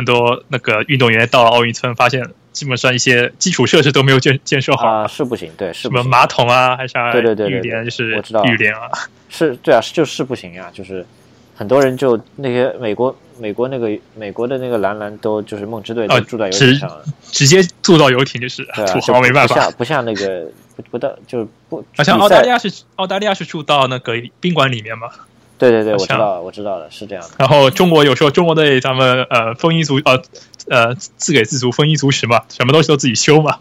很多那个运动员到了奥运村，发现基本上一些基础设施都没有建建设好，啊是不行，对是，什么马桶啊，还是啥对对对对浴帘，就是我知道浴帘啊，是对啊，就是不行啊，就是很多人就那些美国美国那个美国的那个男篮都就是梦之队都哦住在游艇上了，直接住到游艇就是啊，土豪没办法。不像不像那个不不到就不，好像澳大利亚是澳大利亚是住到那个宾馆里面嘛，对对对，我知道了我知道了是这样的，然后中国有时候中国队咱们呃丰衣足呃呃自给自足丰衣足食嘛，什么东西都自己修嘛，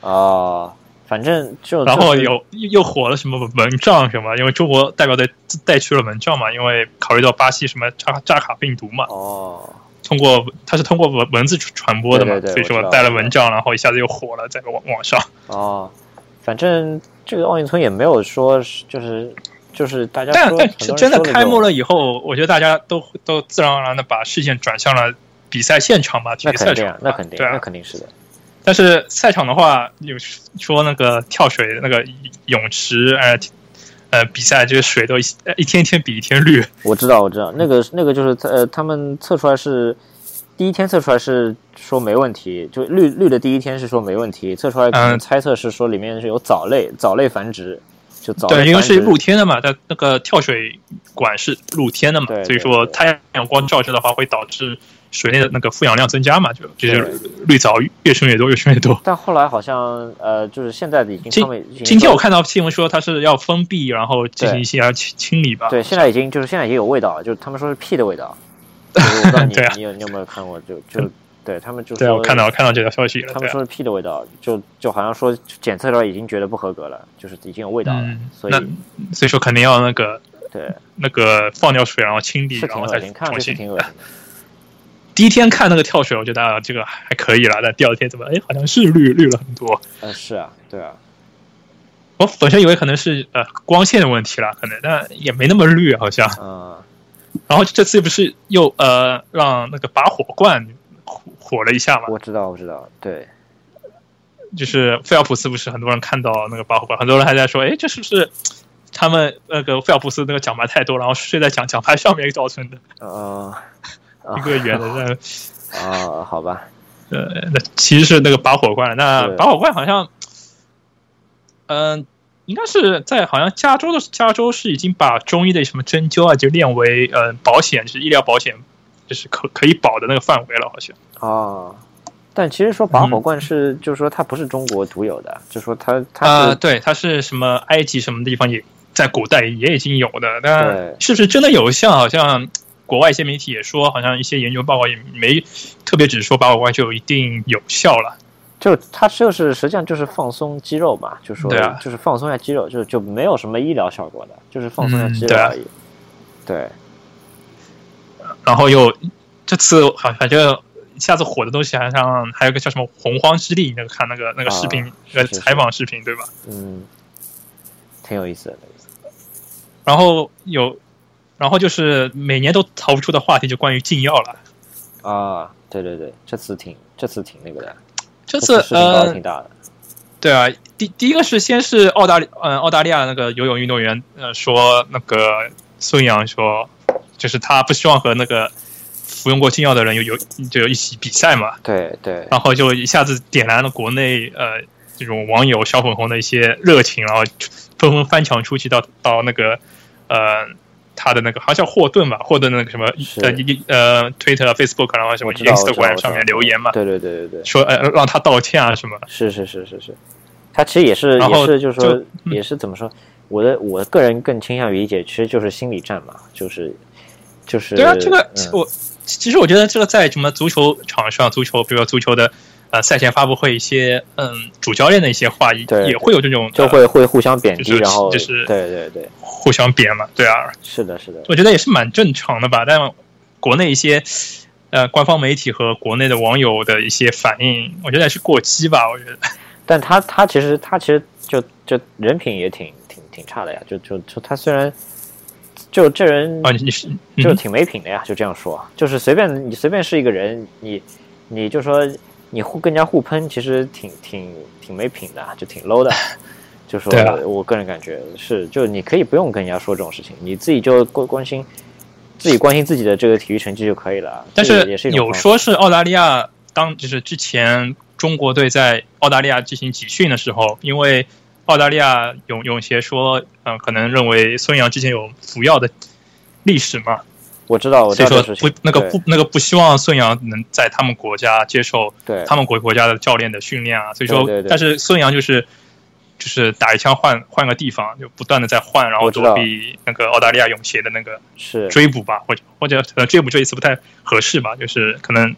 哦，反正就然后有又又火了什么蚊帐什么，因为中国代表队带去了蚊帐嘛，因为考虑到巴西什么扎扎卡病毒嘛，哦，通过它是通过文文字传播的嘛，对对对所以说带了蚊帐，然后一下子又火了，在网网上。哦，反正这个奥运村也没有说是就是就是大家但但是真的开幕了以后，我觉得大家都都自然而然的把视线转向了比赛现场吧，体那育赛场那肯定对啊那。肯定是的，但是赛场的话，有说那个跳水那个泳池呃呃比赛，这个水都一天一天比一天绿。我知道我知道，那个那个就是呃他们测出来是第一天测出来是说没问题，就绿绿的第一天是说没问题，测出来可能嗯猜测是说里面是有藻类藻类繁殖，就早对，因为是露天的嘛，它那个跳水管是露天的嘛，所以说太阳光照射的话，会导致水内的那个负氧量增加嘛，就就是绿藻越生越多，越生越多。但后来好像呃就是现在的已经今今天我看到新闻说它是要封闭，然后进行一些清清理吧。对，现在已经就是现在已经有味道了，就是他们说是屁的味道。*laughs* 我不知道你对啊你有你有没有看过？就就对他们就对我看到看到这条消息他们说是屁的味道，就就好像说检测出来已经觉得不合格了，就是已经有味道了，嗯，所以那所以说肯定要那个对那个放掉水，然后清理，然后再重新去是。挺恶心的。*laughs* 第一天看那个跳水，我觉得啊这个还可以了，但第二天怎么哎好像是绿绿了很多。嗯，是啊，对啊，我本身以为可能是呃光线的问题了，可能但也没那么绿好像。嗯，然后这次不是又呃让那个拔火罐火火了一下嘛？我知道，我知道，对，就是菲尔普斯不是很多人看到那个拔火罐，很多人还在说，哎，这是不是他们那个菲尔普斯那个奖牌太多，然后睡在奖奖牌上面造成的呃，啊一个圆的？*laughs* 那啊，好吧，呃，那其实是那个拔火罐。那拔火罐好像，嗯、应该是在好像加州的加州是已经把中医的什么针灸啊，就列为呃保险，就是医疗保险，就是可可以保的那个范围了，好像。哦。但其实说拔火嗯罐是，就是说它不是中国独有的，就是说它它啊、是对，它是什么埃及什么地方也在古代也已经有的，但对是不是真的有效？好像国外一些媒体也说，好像一些研究报告也没特别只说拔火罐就一定有效了。就它就是实际上就是放松肌肉嘛，就说对啊就是放松一下肌肉，就就没有什么医疗效果的，就是放松一下肌肉而已。对，然后又这次好反正一下子火的东西，好像还有个叫什么“洪荒之力”，那个看那个那个视频，啊那个是是采访视频对吧？嗯，挺有意思的。然后有，然后就是每年都逃不出的话题，就关于禁药了。啊，对对对，这次挺这次挺那个的，这次呃挺，大的。对啊，第第一个是先是澳大利嗯、澳大利亚那个游泳运动员呃说那个孙杨说，就是他不希望和那个服用过禁药的人有有就一起比赛嘛，对对。然后就一下子点燃了国内呃这种网友小粉红的一些热情，然后纷纷翻墙出去到到那个呃他的那个好像叫霍顿吧，霍顿那个什么是。呃一呃 Twitter、Facebook，然后什么 Instagram 上面留言嘛，对对对对。对，说呃让他道歉啊什么。是是是是是，他其实也是也是就是说也是怎么说，我的我个人更倾向于理解，其实就是心理战嘛，就是就是对啊，这个嗯我其实我觉得这个在什么足球场上，足球比如说足球的呃赛前发布会一些嗯主教练的一些话也对也会有这种呃就会会互相贬低，就是然后就是对对对，互相贬嘛，对啊，是的是的，我觉得也是蛮正常的吧。但国内一些呃官方媒体和国内的网友的一些反应，我觉得也是过激吧。我觉得 *laughs* 但他他其实他其实就就人品也挺挺挺差的呀，就就就他虽然就这人啊，你你是嗯。就挺没品的呀，就这样说，就是随便你随便是一个人，你你就说你互跟人家互喷，其实挺挺挺没品的，就挺 low 的，*laughs* 就说我个人感觉是，就你可以不用跟人家说这种事情，你自己就关关心自己关心自己的这个体育成绩就可以了。但这个也是有说是澳大利亚当就是之前中国队在澳大利亚进行集训的时候，因为澳大利亚泳泳协说，嗯、可能认为孙杨之前有服药的历史嘛，我知道，我知所以说不那个不那个不希望孙杨能在他们国家接受对。他们国国家的教练的训练啊，所以说，对对对。但是孙杨就是就是打一枪换换个地方，就不断的在换，然后躲避那个澳大利亚泳协的那个是。追捕吧，或者或者追捕这一次不太合适吧，就是可能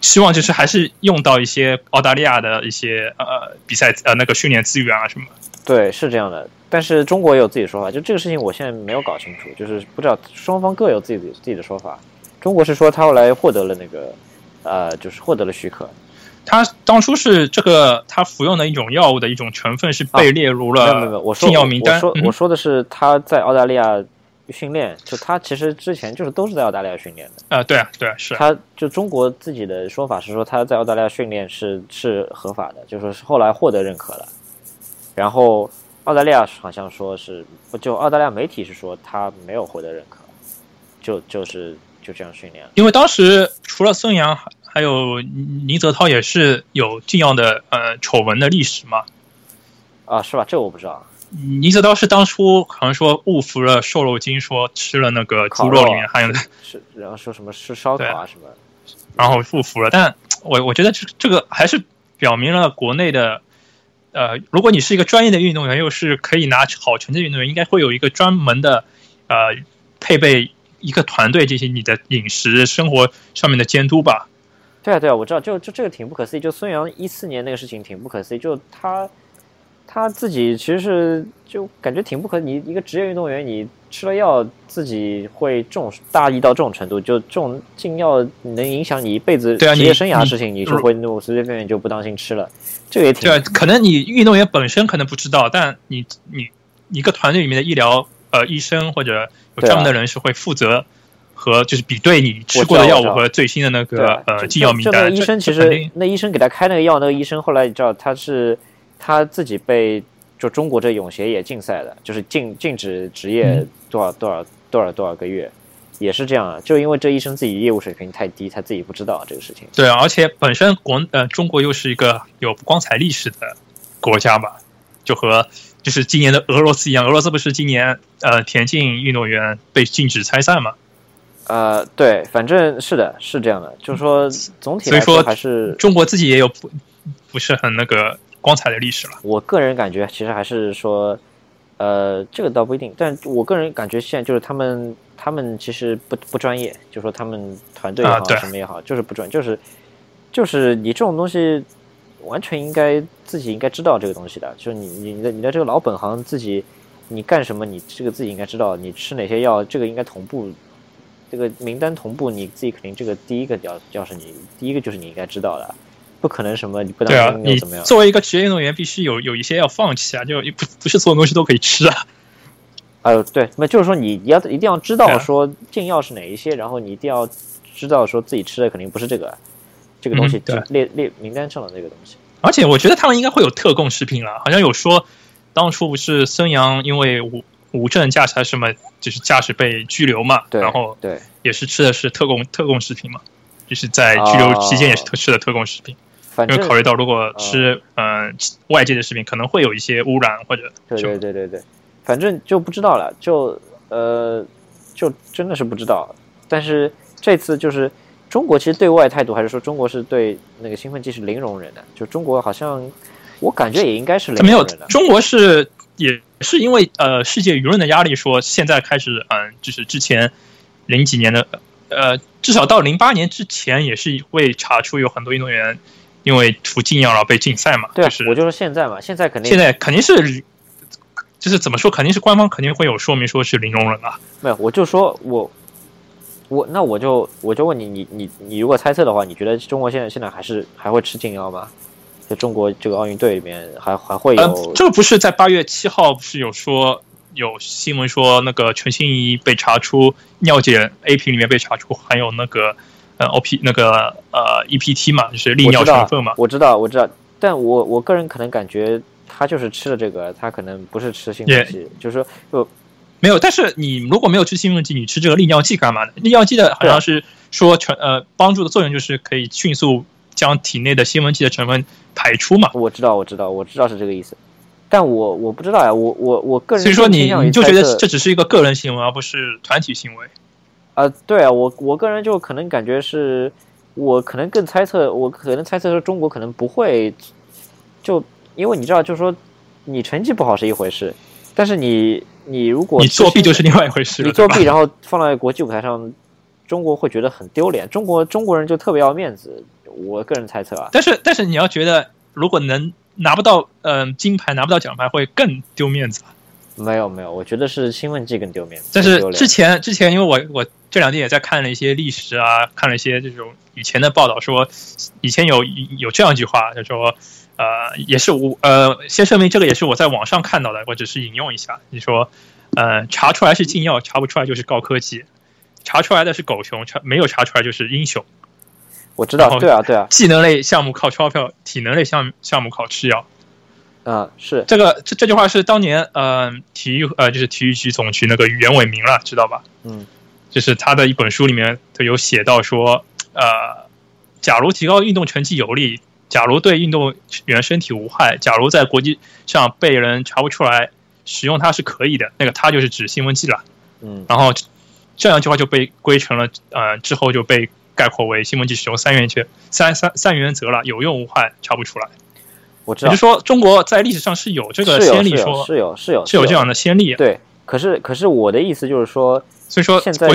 希望就是还是用到一些澳大利亚的一些呃比赛呃那个训练资源啊什么。对，是这样的。但是中国也有自己的说法，就这个事情我现在没有搞清楚，就是不知道双方各有自己的自己的说法。中国是说他后来获得了那个呃，就是获得了许可，他当初是这个他服用的一种药物的一种成分是被列入没有没有没有，我说禁药名单。说我说的是他在澳大利亚训练，就他其实之前就是都是在澳大利亚训练的。啊，对啊，对啊，是啊他就中国自己的说法是说他在澳大利亚训练是是合法的，就说是后来获得认可了。然后澳大利亚好像说是，就澳大利亚媒体是说他没有获得认可，就就是就这样训练了。因为当时除了孙杨，还还有倪泽涛也是有这样的呃丑闻的历史嘛。啊，是吧？这我不知道。倪泽涛是当初好像说误服了瘦肉精，说吃了那个猪肉里面含有的，是，然后说什么吃烧烤啊什么，然后误服了。但我我觉得这这个还是表明了国内的，呃，如果你是一个专业的运动员，又是可以拿好成绩的运动员，应该会有一个专门的呃配备一个团队进行你的饮食生活上面的监督吧。对啊对啊，我知道，就就这个挺不可思议。就孙杨一四年那个事情挺不可思议，就他他自己其实是就感觉挺不可，你一个职业运动员，你吃了药自己会重大意到这种程度，就这种禁药能影响你一辈子职业生涯的事情，你就会那么随随便便就不当心吃了，这个也挺对啊，可能你运动员本身可能不知道，但你你一个团队里面的医疗呃医生或者有专门的人是会负责和就是比对你吃过的药物和最新的那个呃就禁药名单。就那个医生其实那医生给他开那个药，那个医生后来你知道他是他自己被就中国这泳协也禁赛了，就是禁禁止职业嗯多少多少多少多少个月，也是这样啊，就因为这医生自己业务水平太低，他自己不知道这个事情。对啊，而且本身国呃中国又是一个有光彩历史的国家嘛，就和就是今年的俄罗斯一样，俄罗斯不是今年呃田径运动员被禁止参赛嘛？呃，对，反正是的，是这样的，就是说总体来说还是中国自己也有不不是很那个光彩的历史了。我个人感觉，其实还是说，呃，这个倒不一定，但我个人感觉现在就是他们，他们其实不不专业，就说他们团队也好，啊什么也好，就是不专，就是就是你这种东西，完全应该自己应该知道这个东西的，就是你你你的你的这个老本行自己，你干什么，你这个自己应该知道，你吃哪些药，这个应该同步。这个名单同步，你自己肯定这个第一个要要是你第一个就是你应该知道的，不可能什么你不当对啊，你怎么样？作为一个职业运动员，必须有有一些要放弃啊，就不不是所有东西都可以吃啊。呃，对，那就是说你你要一定要知道说禁药是哪一些，然后你一定要知道说自己吃的肯定不是这个这个东西，嗯对列列名单上的那个东西。而且我觉得他们应该会有特供食品了，好像有说当初不是孙杨因为无无证驾驶还是什么，就是驾驶被拘留嘛，然后对，也是吃的是特供特供食品嘛，就是在拘留期间也是吃的特供食品，反正因为考虑到如果吃嗯、呃外界的食品可能会有一些污染或者对对对对对，反正就不知道了，就呃，就真的是不知道。但是这次就是中国其实对外态度还是说中国是对那个兴奋剂是零容忍的，就中国好像我感觉也应该是零没有容忍的。中国是也是因为呃世界舆论的压力，说现在开始嗯、就是之前零几年的呃至少到零八年之前也是会查出有很多运动员因为服禁药然后被禁赛嘛，对啊就，是我就说现在嘛，现在肯定现在肯定是就是怎么说，肯定是官方肯定会有说明说是零容忍啊。没有，我就说我我那我就我就问你，你你你如果猜测的话，你觉得中国现在现在还是还会吃禁药吗？就中国这个奥运队里面还还会有、呃，这个不是在八月七号不是有说有新闻说那个陈欣怡被查出尿检 A 瓶里面被查出含有那个呃 OP 那个呃 EPT 嘛，就是利尿成分嘛。我知道我知道，但我我个人可能感觉他就是吃了这个，他可能不是吃兴奋剂，就是说就没有。但是你如果没有吃兴奋剂，你吃这个利尿剂干嘛呢？利尿剂的好像是说成呃帮助的作用就是可以迅速将体内的兴奋剂的成分排出嘛。我知道，我知道，我知道是这个意思。但我我不知道呀，我我我个人所以说你你就觉得这只是一个个人行为，而不是团体行为。啊，对啊，我我个人就可能感觉是，我可能更猜测，我可能猜测说中国可能不会，就因为你知道，就是说你成绩不好是一回事，但是你你如果你作弊就是另外一回事，你作弊然后放在国际舞台上，中国会觉得很丢脸，中国中国人就特别要面子，我个人猜测啊。但是但是你要觉得，如果能拿不到嗯金牌，拿不到奖牌，会更丢面子。没有没有，我觉得是兴奋剂更丢面子。但是之前之前，因为我我这两天也在看了一些历史啊，看了一些这种以前的报道，说以前有有这样一句话，就说呃，也是我呃，先声明这个也是我在网上看到的，我只是引用一下。你说呃，查出来是禁药，查不出来就是高科技；查出来的是狗熊，查没有查出来就是英雄。我知道，对啊对啊，技能类项目靠钞票，体能类项项目靠吃药。啊，是这个这这句话是当年呃体育呃就是体育局总局那个袁伟民了，知道吧？嗯，就是他的一本书里面都有写到说，呃，假如提高运动成绩有利，假如对运动员身体无害，假如在国际上被人查不出来使用它是可以的，那个它就是指兴奋剂了。嗯，然后这样一句话就被归成了呃之后就被概括为兴奋剂使用三原则三三三原则了，有用无害，查不出来。我知道，就说中国在历史上是有这个先例，说是有是有是有这样的先例。对，可是可是我的意思就是说，所以说现在，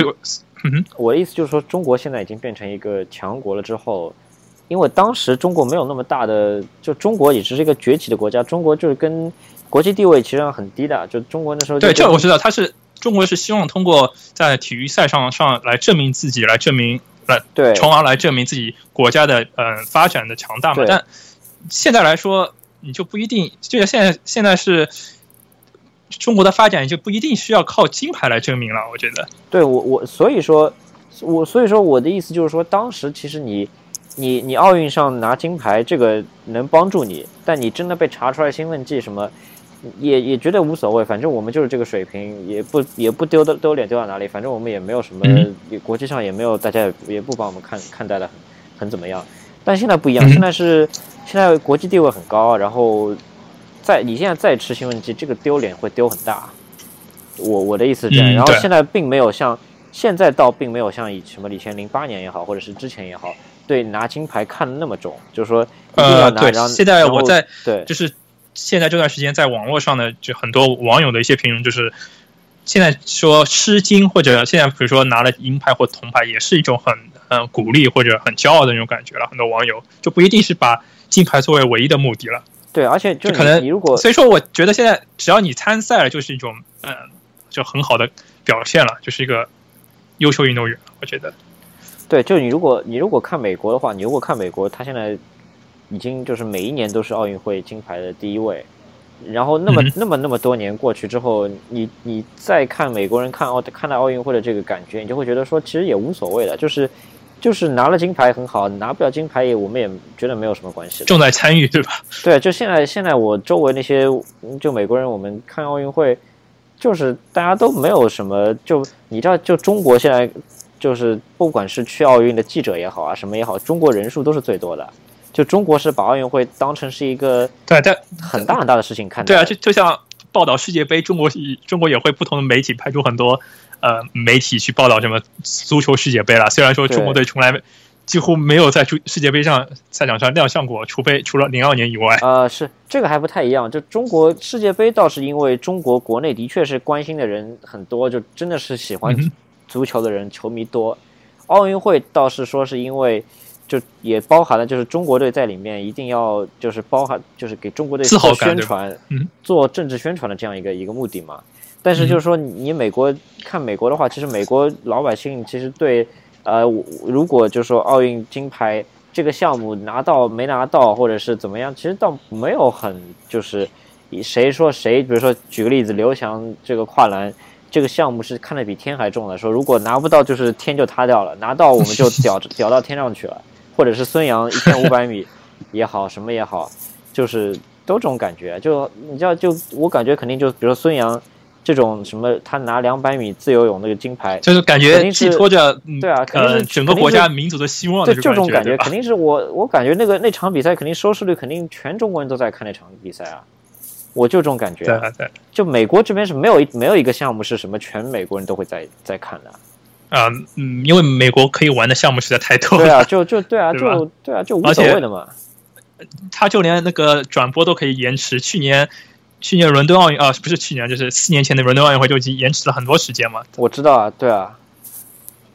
嗯，我的意思就是说，中国现在已经变成一个强国了之后，因为当时中国没有那么大的，就中国也只是一个崛起的国家，中国就是跟国际地位其实上很低的，就中国那时候对这我知道，他是中国是希望通过在体育赛上上来证明自己，来证明来对，从而来证明自己国家的嗯发展的强大嘛，但。现在来说，你就不一定，就像现在现在是中国的发展就不一定需要靠金牌来证明了。我觉得，对我我所以说，我所以说我的意思就是说，当时其实你你你奥运上拿金牌这个能帮助你，但你真的被查出来兴奋剂什么，也也觉得无所谓，反正我们就是这个水平，也不也不丢的丢脸丢到哪里，反正我们也没有什么国际上也没有大家也不把我们看看待的很很怎么样。但现在不一样，现在是现在国际地位很高，然后再你现在再吃兴奋剂，这个丢脸会丢很大。我我的意思是这样，然后现在并没有像现在倒并没有像以什么以前零八年也好，或者是之前也好，对拿金牌看的那么重，就是说一定要拿。对，现在我在对，就是现在这段时间在网络上的就很多网友的一些评论，就是现在说吃金或者现在比如说拿了银牌或铜牌，也是一种很。嗯，鼓励或者很骄傲的那种感觉了。很多网友就不一定是把金牌作为唯一的目的了。对，而且就可能你如果所以说，我觉得现在只要你参赛了，就是一种嗯，就很好的表现了，就是一个优秀运动员。我觉得，对，就你如果你如果看美国的话，你如果看美国，他现在已经就是每一年都是奥运会金牌的第一位。然后那么那么那么多年过去之后，你你再看美国人看奥看待奥运会的这个感觉，你就会觉得说，其实也无所谓的，就是。就是拿了金牌很好，拿不了金牌也我们也觉得没有什么关系。重在参与，对吧？*laughs* 对，就现在现在我周围那些就美国人，我们看奥运会，就是大家都没有什么。就你知道，就中国现在就是不管是去奥运的记者也好啊，什么也好，中国人数都是最多的。就中国是把奥运会当成是一个对但很大很大的事情看。对啊，就就像报道世界杯，中国中国也会不同的媒体派出很多。呃，媒体去报道什么足球世界杯了？虽然说中国队从来几乎没有在足世界杯上赛场上亮相过，除非除了零二年以外。呃，是这个还不太一样。就中国世界杯倒是因为中国国内的确是关心的人很多，就真的是喜欢足球的人球迷多。奥运会倒是说是因为就也包含了就是中国队在里面一定要就是包含就是给中国队做宣传、做政治宣传的这样一个一个目的嘛。但是就是说，你美国看美国的话，其实美国老百姓其实对，呃，如果就是说奥运金牌这个项目拿到没拿到，或者是怎么样，其实倒没有很就是谁说谁，比如说举个例子，刘翔这个跨栏这个项目是看得比天还重的，说如果拿不到就是天就塌掉了，拿到我们就 *laughs* 屌屌到天上去了，或者是孙杨一千五百米 *laughs* 也好，什么也好，就是都这种感觉。就你知道，就我感觉肯定就比如说孙杨这种什么，他拿两百米自由泳那个金牌，就是感觉寄托着嗯对啊肯定是呃整个国家民族的希望的对，就这种感觉，肯定是我我感觉那个那场比赛肯定收视率肯定全中国人都在看那场比赛啊，我就这种感觉啊、对对就美国这边是没有一没有一个项目是什么全美国人都会在在看的。啊嗯，因为美国可以玩的项目实在太多了，对啊，就就对啊，对就对啊，就无所谓的嘛。他就连那个转播都可以延迟。去年去年伦敦奥运啊，不是去年，就是四年前的伦敦奥运会就已经延迟了很多时间嘛。我知道啊，对啊，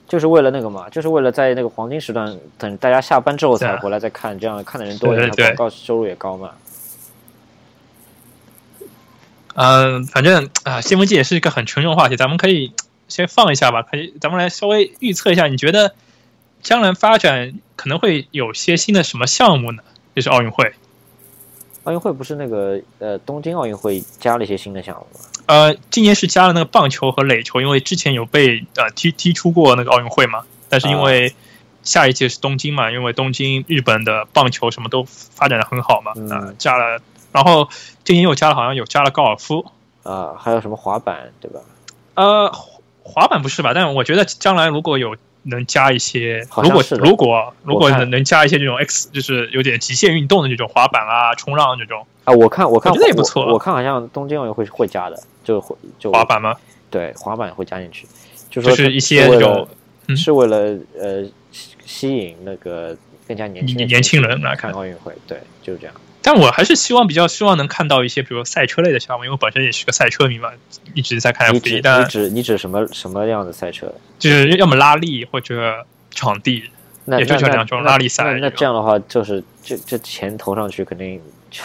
就是为了那个嘛，就是为了在那个黄金时段等大家下班之后才回来再看，这样看的人多，对对对广告收入也高嘛。嗯，反正啊，新闻界也是一个很沉重的话题，咱们可以先放一下吧。可以，咱们来稍微预测一下，你觉得将来发展可能会有些新的什么项目呢？就是奥运会。奥运会不是那个呃东京奥运会加了一些新的项目吗？呃，今年是加了那个棒球和垒球，因为之前有被呃踢踢出过那个奥运会嘛，但是因为下一届是东京嘛，因为东京日本的棒球什么都发展的很好嘛，嗯啊、加了，然后今年又加了，好像有加了高尔夫，啊、还有什么滑板，对吧？呃，滑滑板不是吧？但是我觉得将来如果有能加一些，如果如果如果能能加一些这种 X，就是有点极限运动的这种滑板啊、冲浪这种啊，我看我看我觉得也不错我，我看好像东京奥运会是会加的，就会就滑板吗？对滑板会加进去，就说就是一些那种嗯是为了呃吸吸引那个更加年轻年轻人来看奥运会，对，就是这样。但我还是希望比较希望能看到一些，比如赛车类的项目，因为我本身也是个赛车迷嘛，一直在看你 F 指1你指你指什么什么样的赛车？就是要么拉力或者场地，那也就这两种拉力赛那那这样的话，就是这这钱投上去，肯定 *laughs* 就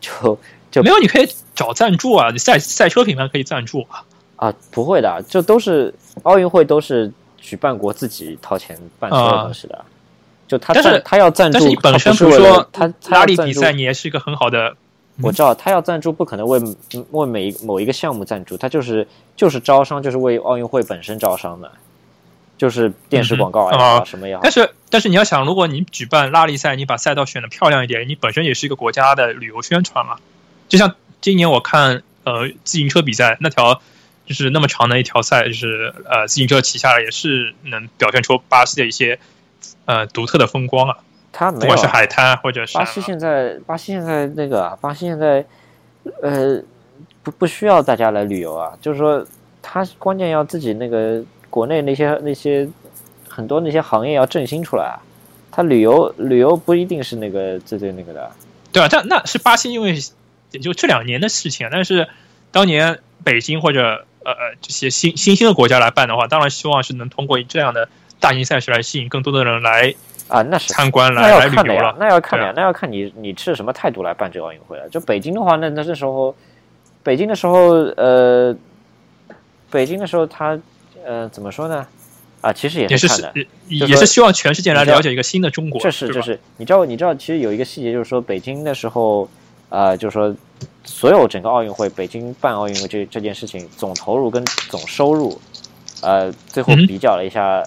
就就没有你可以找赞助啊，你赛赛车品牌可以赞助啊。啊，不会的，这都是奥运会都是举办国自己掏钱办所有啊东西的。就他但是赞他要赞助，但是你本身他不是为了不是说他他拉力要赞助比赛你也是一个很好的，我知道他要赞助不可能为为每一某一个项目赞助，他就是就是招商，就是为奥运会本身招商的，就是电视广告也好，啊什么也好但。是但是你要想，如果你举办拉力赛，你把赛道选的漂亮一点，你本身也是一个国家的旅游宣传嘛。就像今年我看呃自行车比赛那条。就是那么长的一条赛，就是呃，自行车骑下来也是能表现出巴西的一些呃独特的风光啊，它没有啊不管是海滩或者是巴西现在巴西现在那个啊，巴西现在呃不不需要大家来旅游啊，就是说它关键要自己那个国内那些那些很多那些行业要振兴出来啊。它旅游旅游不一定是那个最最那个的，对啊，但那是巴西，因为也就这两年的事情啊。但是当年北京或者呃呃这些新新兴的国家来办的话，当然希望是能通过这样的大型赛事来吸引更多的人来啊，那是参观、来来旅游了，。那要看的呀那要看你你持什么态度来办这个奥运会了。就北京的话，那那这时候，北京的时候，呃，北京的时候他呃怎么说呢？啊，其实也也是看的，也是希望全世界来了解一个新的中国，这是对吧这是，你知道你知道，其实有一个细节，就是说北京的时候，呃，就是说所有整个奥运会，北京办奥运会这这件事情，总投入跟总收入，呃，最后比较了一下，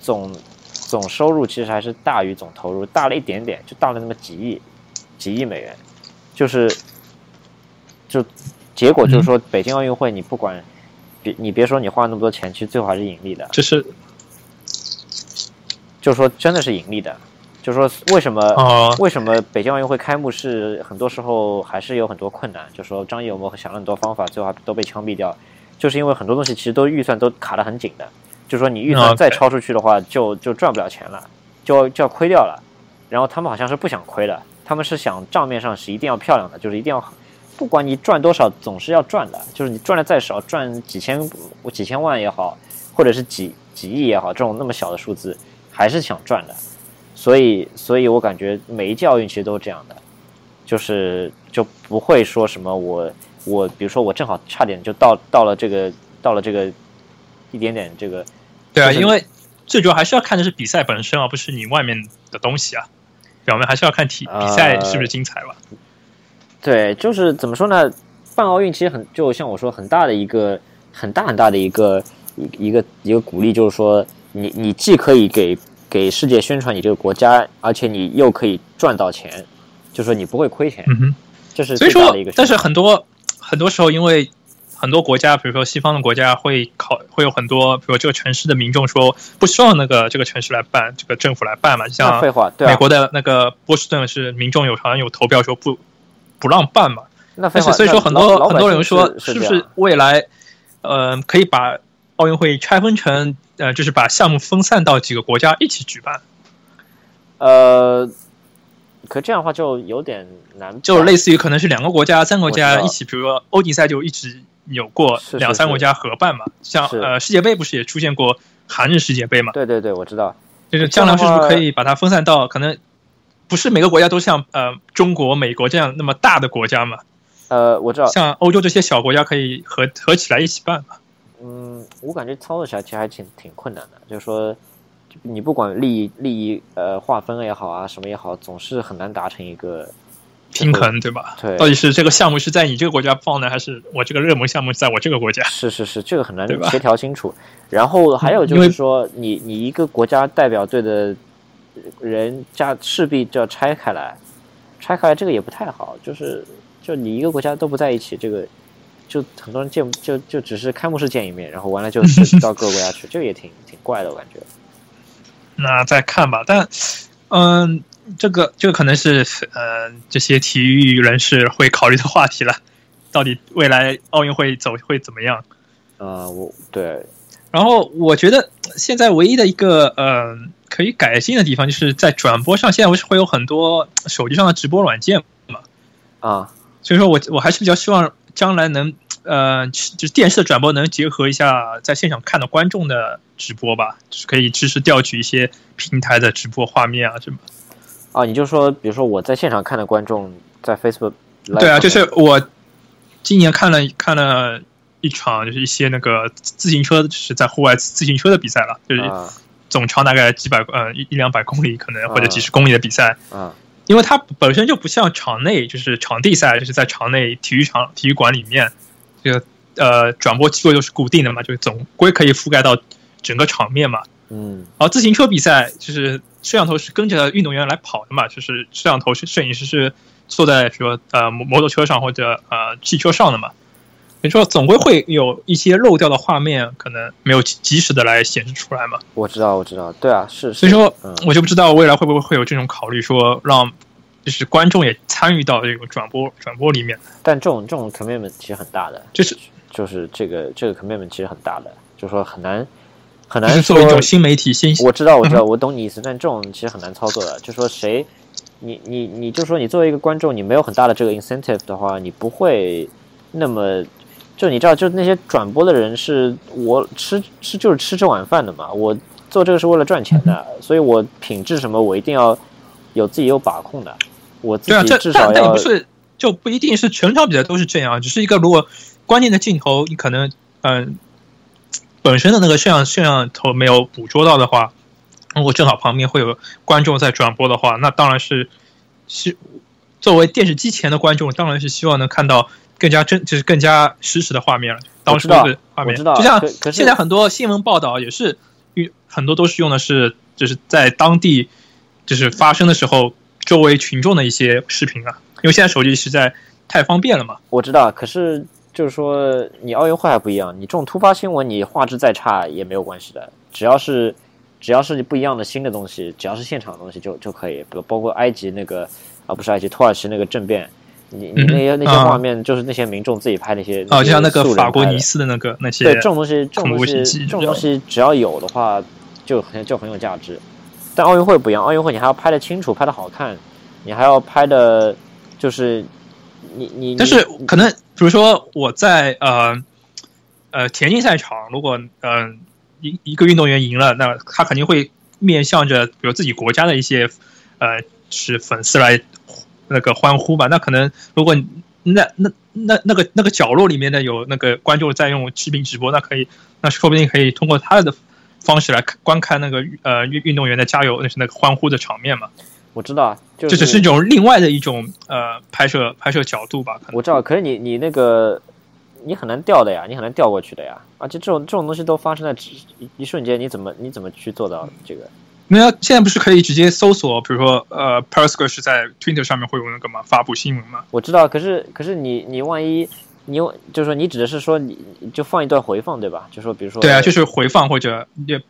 总总收入其实还是大于总投入，大了一点点，就大了那么几亿几亿美元，就是就结果就是说，北京奥运会你不管。别你别说你花那么多钱，其实最后还是盈利的。就是就是说真的是盈利的。就是说为什么、哦为什么北京奥运会开幕式很多时候还是有很多困难？就说张艺谋想了很多方法，最后还都被枪毙掉，就是因为很多东西其实都预算都卡得很紧的。就说你预算再超出去的话，就就赚不了钱了，就就要亏掉了。然后他们好像是不想亏的，他们是想账面上是一定要漂亮的，就是一定要，不管你赚多少，总是要赚的。就是你赚的再少，赚几千几千万也好，或者是几几亿也好，这种那么小的数字，还是想赚的。所以，所以我感觉每一届奥运其实都是这样的，就是就不会说什么我我，比如说我正好差点就到到了这个到了这个一点点这个对啊，因为最主要还是要看的是比赛本身，而不是你外面的东西啊。表面还是要看体比赛是不是精彩吧。对，就是怎么说呢？办奥运其实很，就像我说，很大的一个很大很大的一个一一个一个鼓励，就是说你你既可以给给世界宣传你这个国家，而且你又可以赚到钱，就说你不会亏钱。嗯哼，这是所以说最大的一个，选但是很多很多时候，因为很多国家，比如说西方的国家，会考会有很多，比如这个城市的民众说不希望那个这个城市来办，这个政府来办嘛，就像废话，对啊，美国的那个波士顿是民众有好像有投票说不不让办嘛，那是所以说很多很多人说是不是未来呃可以把奥运会拆分成呃就是把项目分散到几个国家一起举办，呃，可这样的话就有点难，就类似于可能是两个国家、三个国家一起，比如说欧锦赛就一直有过两三个国家合办嘛，像是呃世界杯不是也出现过韩日世界杯嘛？对对对，我知道，就是将来是不是可以把它分散到可能不是每个国家都像呃中国、美国这样那么大的国家嘛？呃，我知道，像欧洲这些小国家可以合合起来一起办嘛？嗯，我感觉操作起来其实还挺挺困难的，就是说，你不管利益利益呃划分也好啊，什么也好，总是很难达成一个平衡对吧？对到底是这个项目是在你这个国家放呢，还是我这个热门项目在我这个国家？是是是，这个很难协调清楚。然后还有就是说，你你一个国家代表队的人家势必就要拆开来，拆开来这个也不太好，就是就你一个国家都不在一起，这个就很多人见就就只是开幕式见一面，然后完了就到各个国家去，这个也挺挺怪的，我感觉。*laughs* 那再看吧。但嗯，这个这个可能是呃这些体育人士会考虑的话题了。*laughs* 到底未来奥运会走会怎么样？呃，我对然后我觉得现在唯一的一个呃可以改进的地方，就是在转播上，现在不是会有很多手机上的直播软件嘛，啊，所以说我我还是比较希望将来能呃就是电视的转播能结合一下在现场看的观众的直播吧，就是可以支持调取一些平台的直播画面啊什么。啊，你就说，比如说我在现场看的观众在 Facebook，*laughs* 对啊，就是我今年看了看了一场，就是一些那个自行车，就是在户外自行车的比赛了，就是啊总长大概几百呃一一两百公里，可能或者啊几十公里的比赛。啊因为它本身就不像场内，就是场地赛，就是在场内体育场、体育馆里面，这个呃转播机构又是固定的嘛，就是总归可以覆盖到整个场面嘛。嗯。然后自行车比赛就是摄像头是跟着运动员来跑的嘛，就是摄像头是摄影师是坐在说呃摩摩托车上或者呃汽车上的嘛，所以说总归会有一些漏掉的画面，可能没有及及时的来显示出来嘛。我知道我知道，对啊，是，所以说嗯。我就不知道未来会不会会有这种考虑，说让就是观众也参与到这个转播转播里面，但这种这种 commitment 其实很大的，就是就是这个这个 commitment 其实很大的，就是说很难很难说作为一种新媒体新我知道，我知道，嗯我懂你意思，但这种其实很难操作的。就说谁，你你你就说你作为一个观众，你没有很大的这个 incentive 的话，你不会那么，就你知道，就那些转播的人是我吃吃就是吃这碗饭的嘛，我做这个是为了赚钱的，所以我品质什么我一定要有自己有把控的，我自己至少要不是就不一定是全场比赛都是这样，只是一个如果关键的镜头你可能嗯、本身的那个摄像摄像头没有捕捉到的话，如果正好旁边会有观众在转播的话，那当然是是作为电视机前的观众，当然是希望能看到更加真就是更加实时的画面了，当时的画面，我知道就像现在很多新闻报道也是用很多都是用的是就是在当地就是发生的时候周围群众的一些视频啊，因为现在手机实在太方便了嘛。我知道，可是就是说，你奥运会还不一样，你这种突发新闻，你画质再差也没有关系的，只要是只要是不一样的新的东西，只要是现场的东西就就可以，包包括埃及那个啊，不是埃及，土耳其那个政变，你你嗯那些那些啊。画面，就是那些民众自己拍那些哦，就像那个法国尼斯的那个那些对这种东西，这种东西，这种东西只要有的话，就很就很有价值。但奥运会不一样，奥运会你还要拍的清楚，拍的好看，你还要拍的，就是你你，但是可能，比如说我在呃呃田径赛场，如果嗯、呃、一一个运动员赢了，那他肯定会面向着比如自己国家的一些呃是粉丝来那个欢呼吧。那可能如果那那那那个那个角落里面的有那个观众在用视频直播，那可以那说不定可以通过他的方式来看观看那个呃运运动员的加油，那是那个欢呼的场面嘛。我知道啊，就这只是一种另外的一种呃拍摄拍摄角度吧，可能。我知道，可是你你那个你很难调的呀，你很难调过去的呀，而且这种这种东西都发生在只一一瞬间，你怎么你怎么去做到这个？那现在不是可以直接搜索，比如说呃，Periscope 是在 Twitter 上面会有那个嘛发布新闻嘛？我知道，可是可是你你万一你用就是说你指的是说你就放一段回放对吧？就说比如说对啊，就是回放或者也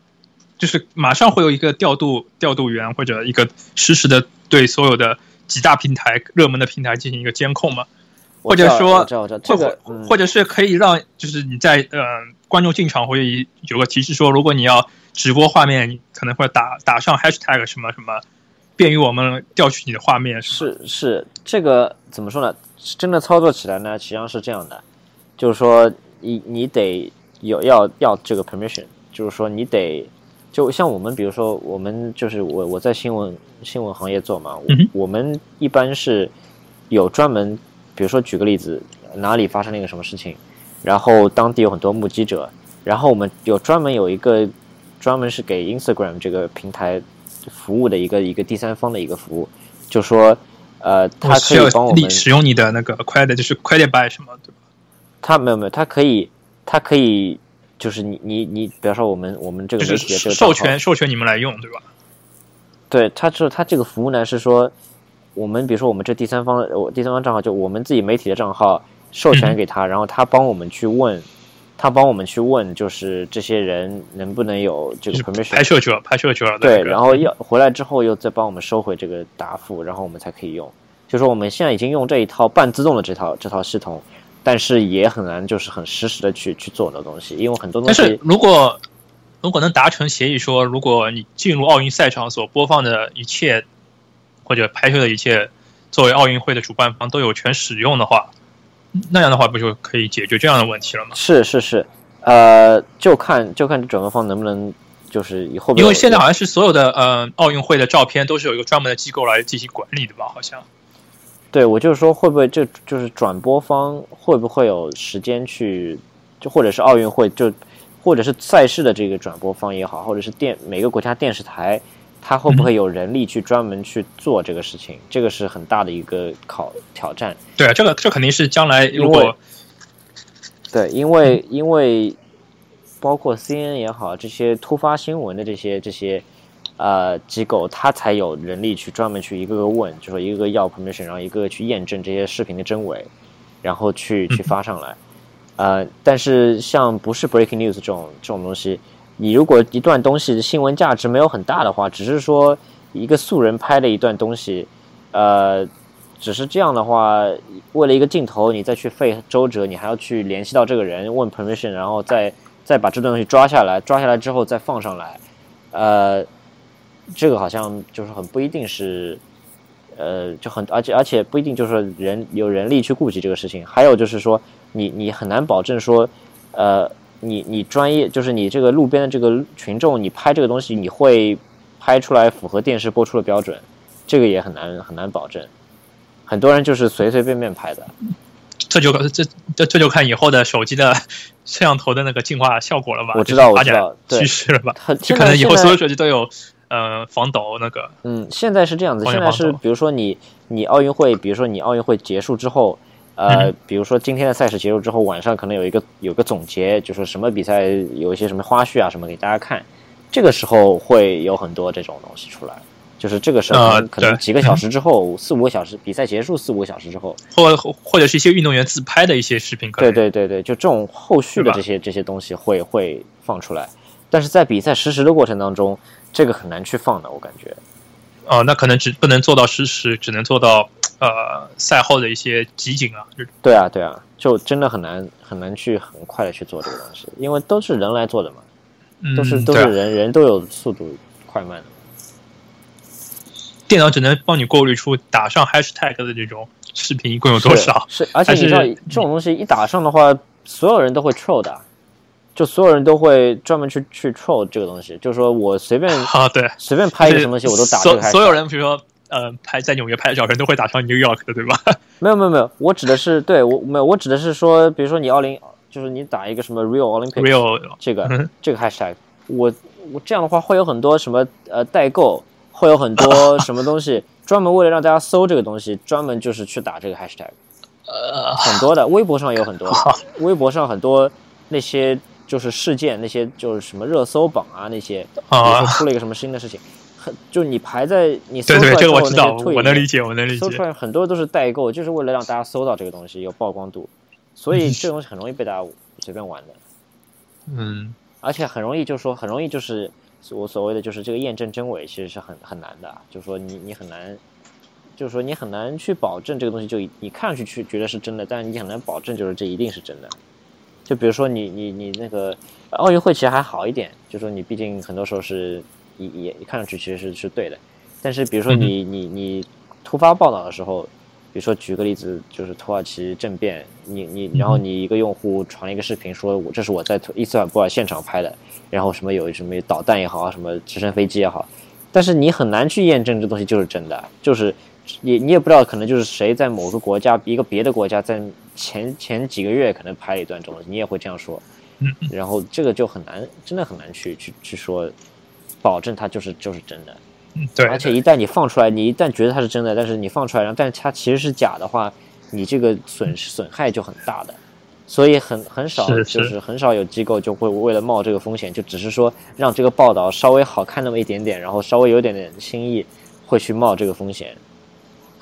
就是马上会有一个调度调度员或者一个实时的对所有的几大平台热门的平台进行一个监控嘛？或者说这个嗯或者是可以让就是你在呃观众进场会有个提示说，如果你要直播画面，你可能会打打上 hashtag 什么什么，便于我们调取你的画面。是是，这个怎么说呢？真的操作起来呢，实际上是这样的，就是说你你得有要要这个 permission，就是说你得就像我们比如说我们就是我我在新闻新闻行业做嘛，嗯哼我们一般是有专门，比如说举个例子，哪里发生了一个什么事情，然后当地有很多目击者，然后我们有专门有一个专门是给 Instagram 这个平台服务的一个一个第三方的一个服务，就说呃，它可以帮我们，使用你的那个 credit，就是 credit by 什么，对吧？它没有没有，它可以它可以就是你你你，比方说我们我们这个媒体的这是授个账号权授权你们来用，对吧？对，它这它这个服务呢是说，我们比如说我们这第三方的我第三方账号，就我们自己媒体的账号授权给他，然后他帮我们去问，他帮我们去问，就是这些人能不能有这个 permission 拍摄者拍摄者对，然后要回来之后又再帮我们收回这个答复，然后我们才可以用。就说我们现在已经用这一套半自动的这套这套系统，但是也很难就是很实时的去去做很多东西，因为很多东西但是如果如果能达成协议，说如果你进入奥运赛场所播放的一切或者拍摄的一切，作为奥运会的主办方都有权使用的话，那样的话不就可以解决这样的问题了吗？是是是，呃，就看就看转播方能不能就是以后因为现在好像是所有的呃奥运会的照片都是有一个专门的机构来进行管理的吧？好像对我就是说会不会这就是转播方会不会有时间去，就或者是奥运会就或者是赛事的这个转播方也好，或者是电每个国家电视台，它会不会有人力去专门去做这个事情？这个是很大的一个考挑战。对啊，这个这肯定是将来如果对，因为因为包括 CNN 也好，这些突发新闻的这些这些呃机构，它才有人力去专门去一个个问，就说一个个要 permission，然后一个个去验证这些视频的真伪，然后去去发上来。呃，但是像不是 breaking news 这种这种东西，你如果一段东西的新闻价值没有很大的话，只是说一个素人拍的一段东西，呃，只是这样的话，为了一个镜头，你再去费周折，你还要去联系到这个人问 permission，然后再再把这段东西抓下来，抓下来之后再放上来，呃，这个好像就是很不一定是，呃，就很而且而且不一定就是说人有人力去顾及这个事情，还有就是说你你很难保证说，呃，你你专业就是你这个路边的这个群众，你拍这个东西你会拍出来符合电视播出的标准，这个也很难很难保证。很多人就是随随便便拍的，这就这这这就看以后的手机的摄像头的那个进化效果了吧？我知道我知道对趋势了吧？很就可能以后所有手机都有呃防抖那个。嗯，现在是这样子，现在是比如说你你奥运会，比如说你奥运会结束之后，呃，嗯。比如说今天的赛事结束之后，晚上可能有一个有个总结，就是什么比赛有一些什么花絮啊什么给大家看，这个时候会有很多这种东西出来。就是这个时候可能,、几个小时之后，*laughs* 四五个小时比赛结束四五个小时之后，或或者是一些运动员自拍的一些视频，可对能。对对对，就这种后续的这些这些东西会会放出来，但是在比赛实时的过程当中，这个很难去放的，我感觉。哦，那可能只不能做到实时，只能做到呃赛后的一些集锦啊，对啊，对啊，就真的很难很难去很快的去做这个东西，因为都是人来做的嘛，嗯都是都是人、人都有速度快慢的。电脑只能帮你过滤出打上 hashtag 的这种视频一共有多少。是？是，而且还你知道这种东西一打上的话，所有人都会 troll 的，就所有人都会专门去去 troll 这个东西，就是说我随便 *laughs* 啊，对，随便拍一个什么东西，我都打这个。所所有人，比如说呃拍在纽约拍的照片，都会打上 New York 的，对吧？*laughs* 没有没有没有，我指的是对我没有，我指的是说，比如说你奥林，就是你打一个什么 Real Olympics Real 这个嗯这个 hashtag，我我这样的话会有很多什么呃代购，会有很多 *laughs* 什么东西专门为了让大家搜这个东西，专门就是去打这个 hashtag，呃，很多的，微博上有很多，微博上很多那些就是事件那些就是什么热搜榜啊那些，比如啊说出了一个什么新的事情，很就你排在你搜出来之后这个我知道，我能理解，我能理解搜出。来很多都是代购，就是为了让大家搜到这个东西有曝光度，所以嗯这个东西很容易被大家随便玩的，嗯，而且很容易就是说很容易就是我所谓的就是这个验证真伪其实是很很难的，啊就是说你你很难。就是说，你很难去保证这个东西就你看上去去觉得是真的，但是你很难保证就是这一定是真的。就比如说你你你那个奥运会其实还好一点，就说你毕竟很多时候是也也看上去其实是是对的，但是比如说你你你突发报道的时候，比如说举个例子，就是土耳其政变，你你然后你一个用户传了一个视频说，我这是我在伊斯坦布尔现场拍的，然后什么有什么导弹也好啊，什么直升飞机也好，但是你很难去验证这东西就是真的，就是你你也不知道可能就是谁在某个国家一个别的国家在前前几个月可能拍了一段这种东西，你也会这样说，嗯然后这个就很难，真的很难去去去说，保证它就是就是真的。嗯对，而且一旦你放出来，你一旦觉得它是真的，但是你放出来，然后但是它其实是假的话，你这个损失损害就很大的。所以很很少，就是是很少有机构就会为了冒这个风险，就只是说让这个报道稍微好看那么一点点，然后稍微有点点新意，会去冒这个风险，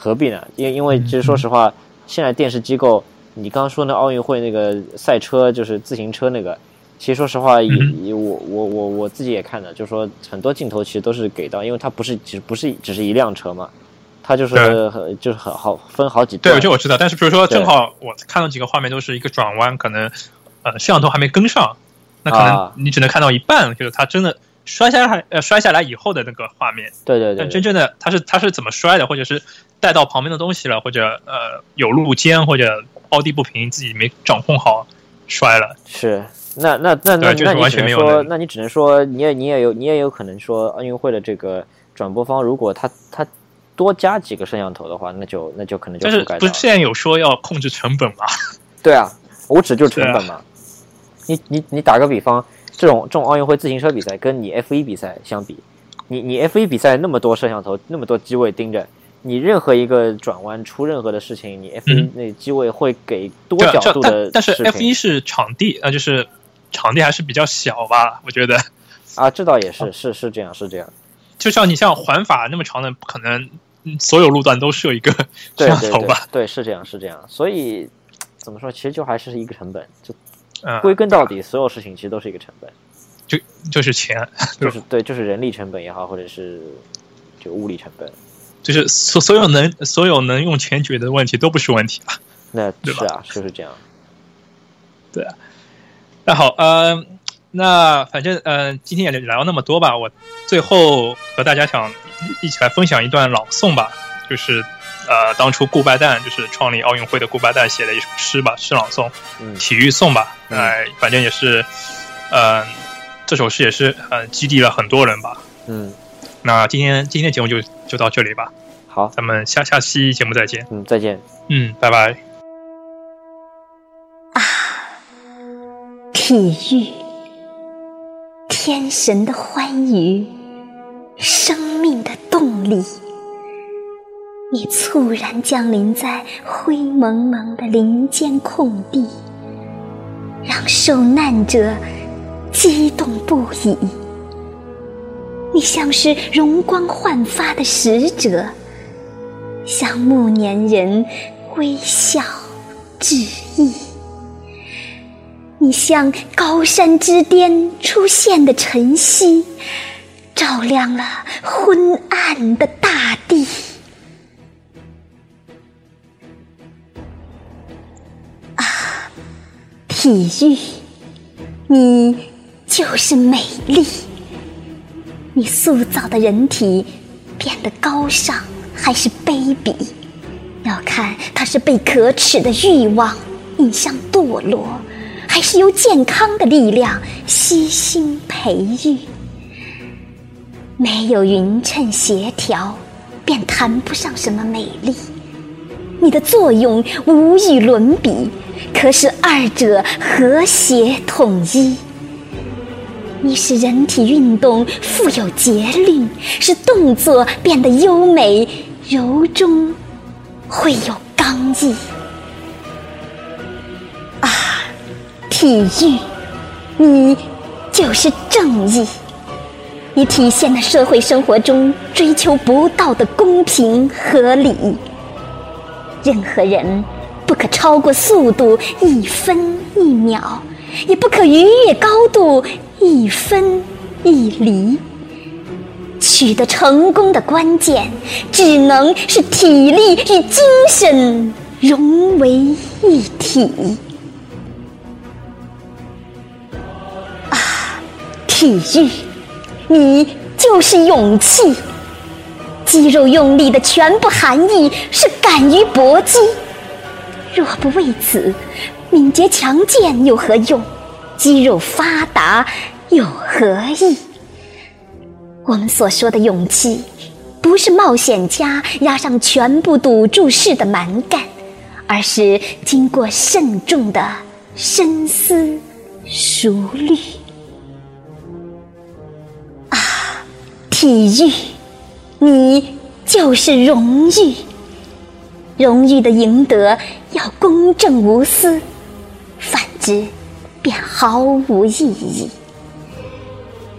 何必呢？因因为其实说实话，现在电视机构，你刚刚说那奥运会那个赛车，就是自行车那个，其实说实话，也嗯也我我我我自己也看了，就是说很多镜头其实都是给到，因为它不是只不是只是一辆车嘛，它就是很就是很好分好几对，段。这我知道。但是比如说，正好我看到几个画面都是一个转弯，可能呃摄像头还没跟上，那可啊能你只能看到一半，就是它真的摔下来呃摔下来以后的那个画面。对对对但真正的他是他是怎么摔的，或者是带到旁边的东西了，或者呃有路肩或者凹地不平，自己没掌控好摔了。是，那那那那就是那你只能完全没有那你只能说，你也你也有你也有可能说，奥运会的这个转播方，如果他他多加几个摄像头的话，那就那就可能就但是。不是现在有说要控制成本吗？对啊，我指就是成本嘛。你你你打个比方，这种这种奥运会自行车比赛跟你 F 一比赛相比，你你 F 一比赛那么多摄像头，那么多机位盯着。你任何一个转弯出任何的事情，你 F 一嗯那机位会给多角度的但但是 F 一是场地，呃，就是场地还是比较小吧，我觉得。啊，这倒也哦是，是是这样，是这样。就像你像环法那么长的，不可能嗯所有路段都设一个摄对对对像头吧？对，是这样是这样。所以怎么说，其实就还是一个成本，就嗯，归根到底，所有事情其实都是一个成本，就就是钱，就是对，就是人力成本也好，或者是就物力成本。就是所所有能所有能用钱解决的问题都不是问题啊。那对啊，就是这样。对啊那好，呃，那反正呃，今天也聊那么多吧。我最后和大家想一一起来分享一段朗诵吧，就是呃，当初顾拜旦就是创立奥运会的顾拜旦写的一首诗吧，诗朗诵，嗯体育颂吧。嗯哎、反正也是，呃，这首诗也是呃激励了很多人吧。嗯，那今天今天的节目就就到这里吧，好，咱们下下期节目再见。嗯，再见。嗯，拜拜。啊体育，天神的欢愉，生命的动力。你猝然降临在灰蒙蒙的林间空地，让受难者激动不已。你像是容光焕发的使者，向暮年人微笑致意。你像高山之巅出现的晨曦，照亮了昏暗的大地。体育，你就是美丽。你塑造的人体变得高尚还是卑鄙，要看它是被可耻的欲望引向堕落。还是由健康的力量悉心培育。没有匀称协调，便谈不上什么美丽。你的作用无与伦比，可使二者和谐统一。你使人体运动富有节律，使动作变得优美，柔中会有刚毅。啊体育，你就是正义。你体现了社会生活中追求不到的公平合理。任何人不可超过速度一分一秒，也不可逾越高度一分一厘。取得成功的关键，只能是体力与精神融为一体。啊，体育，你就是勇气。肌肉用力的全部含义是敢于搏击。若不为此，敏捷强健有何用？肌肉发达有何益？我们所说的勇气，不是冒险家押上全部赌注式的蛮干，而是经过慎重的深思熟虑。啊，体育，你就是荣誉。荣誉的赢得要公正无私，反之，便毫无意义。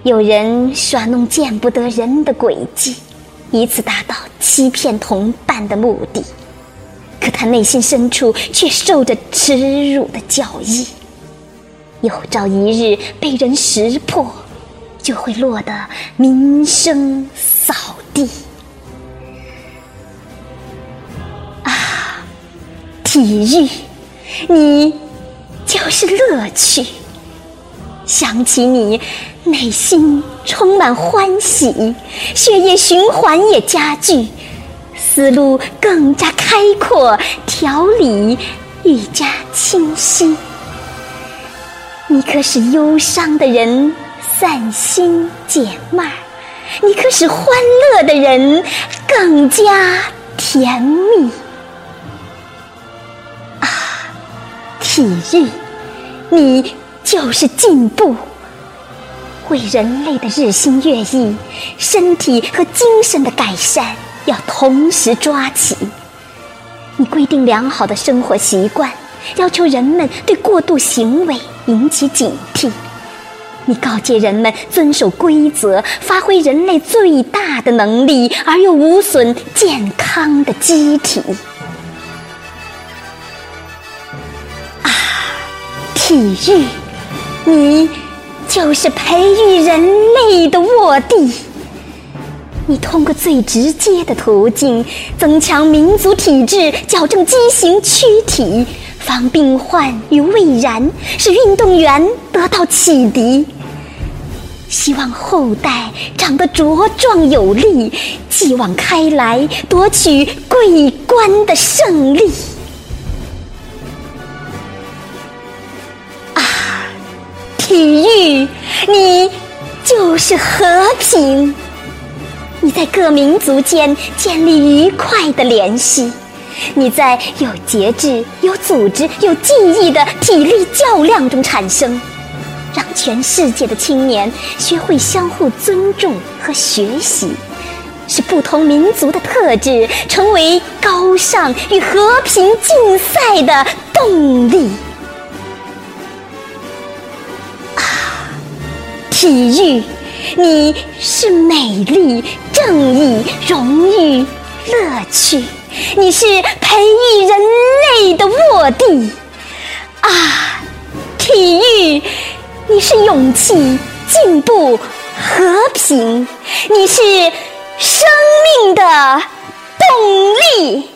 有人耍弄见不得人的诡计，以此达到欺骗同伴的目的，可他内心深处却受着耻辱的教义。有朝一日被人识破，就会落得名声扫地。体育，你就是乐趣。想起你，内心充满欢喜，血液循环也加剧，思路更加开阔，条理愈加清晰。你可使忧伤的人散心解闷儿，你可使欢乐的人更加甜蜜。体育，你。就是进步，为人类的日新月异、身体和精神的改善要同时抓起。你规定良好的生活习惯，要求人们对过度行为引起警惕。你告诫人们遵守规则，发挥人类最大的能力而又无损健康的机体。体育。你就是培育人类的卧地。你通过最直接的途径增强民族体质，矫正畸形躯体，防病患于未然，使运动员得到启迪。希望后代长得茁壮有力，继往开来，夺取桂冠的胜利。体育，你就是和平。你在各民族间建立愉快的联系，你在有节制、有组织、有记忆的体力较量中产生，让全世界的青年学会相互尊重和学习，使不同民族的特质成为高尚与和平竞赛的动力。体育，你是美丽、正义、荣誉、乐趣，你是培育人类的卧地。啊，体育，你是勇气、进步、和平，你是生命的动力。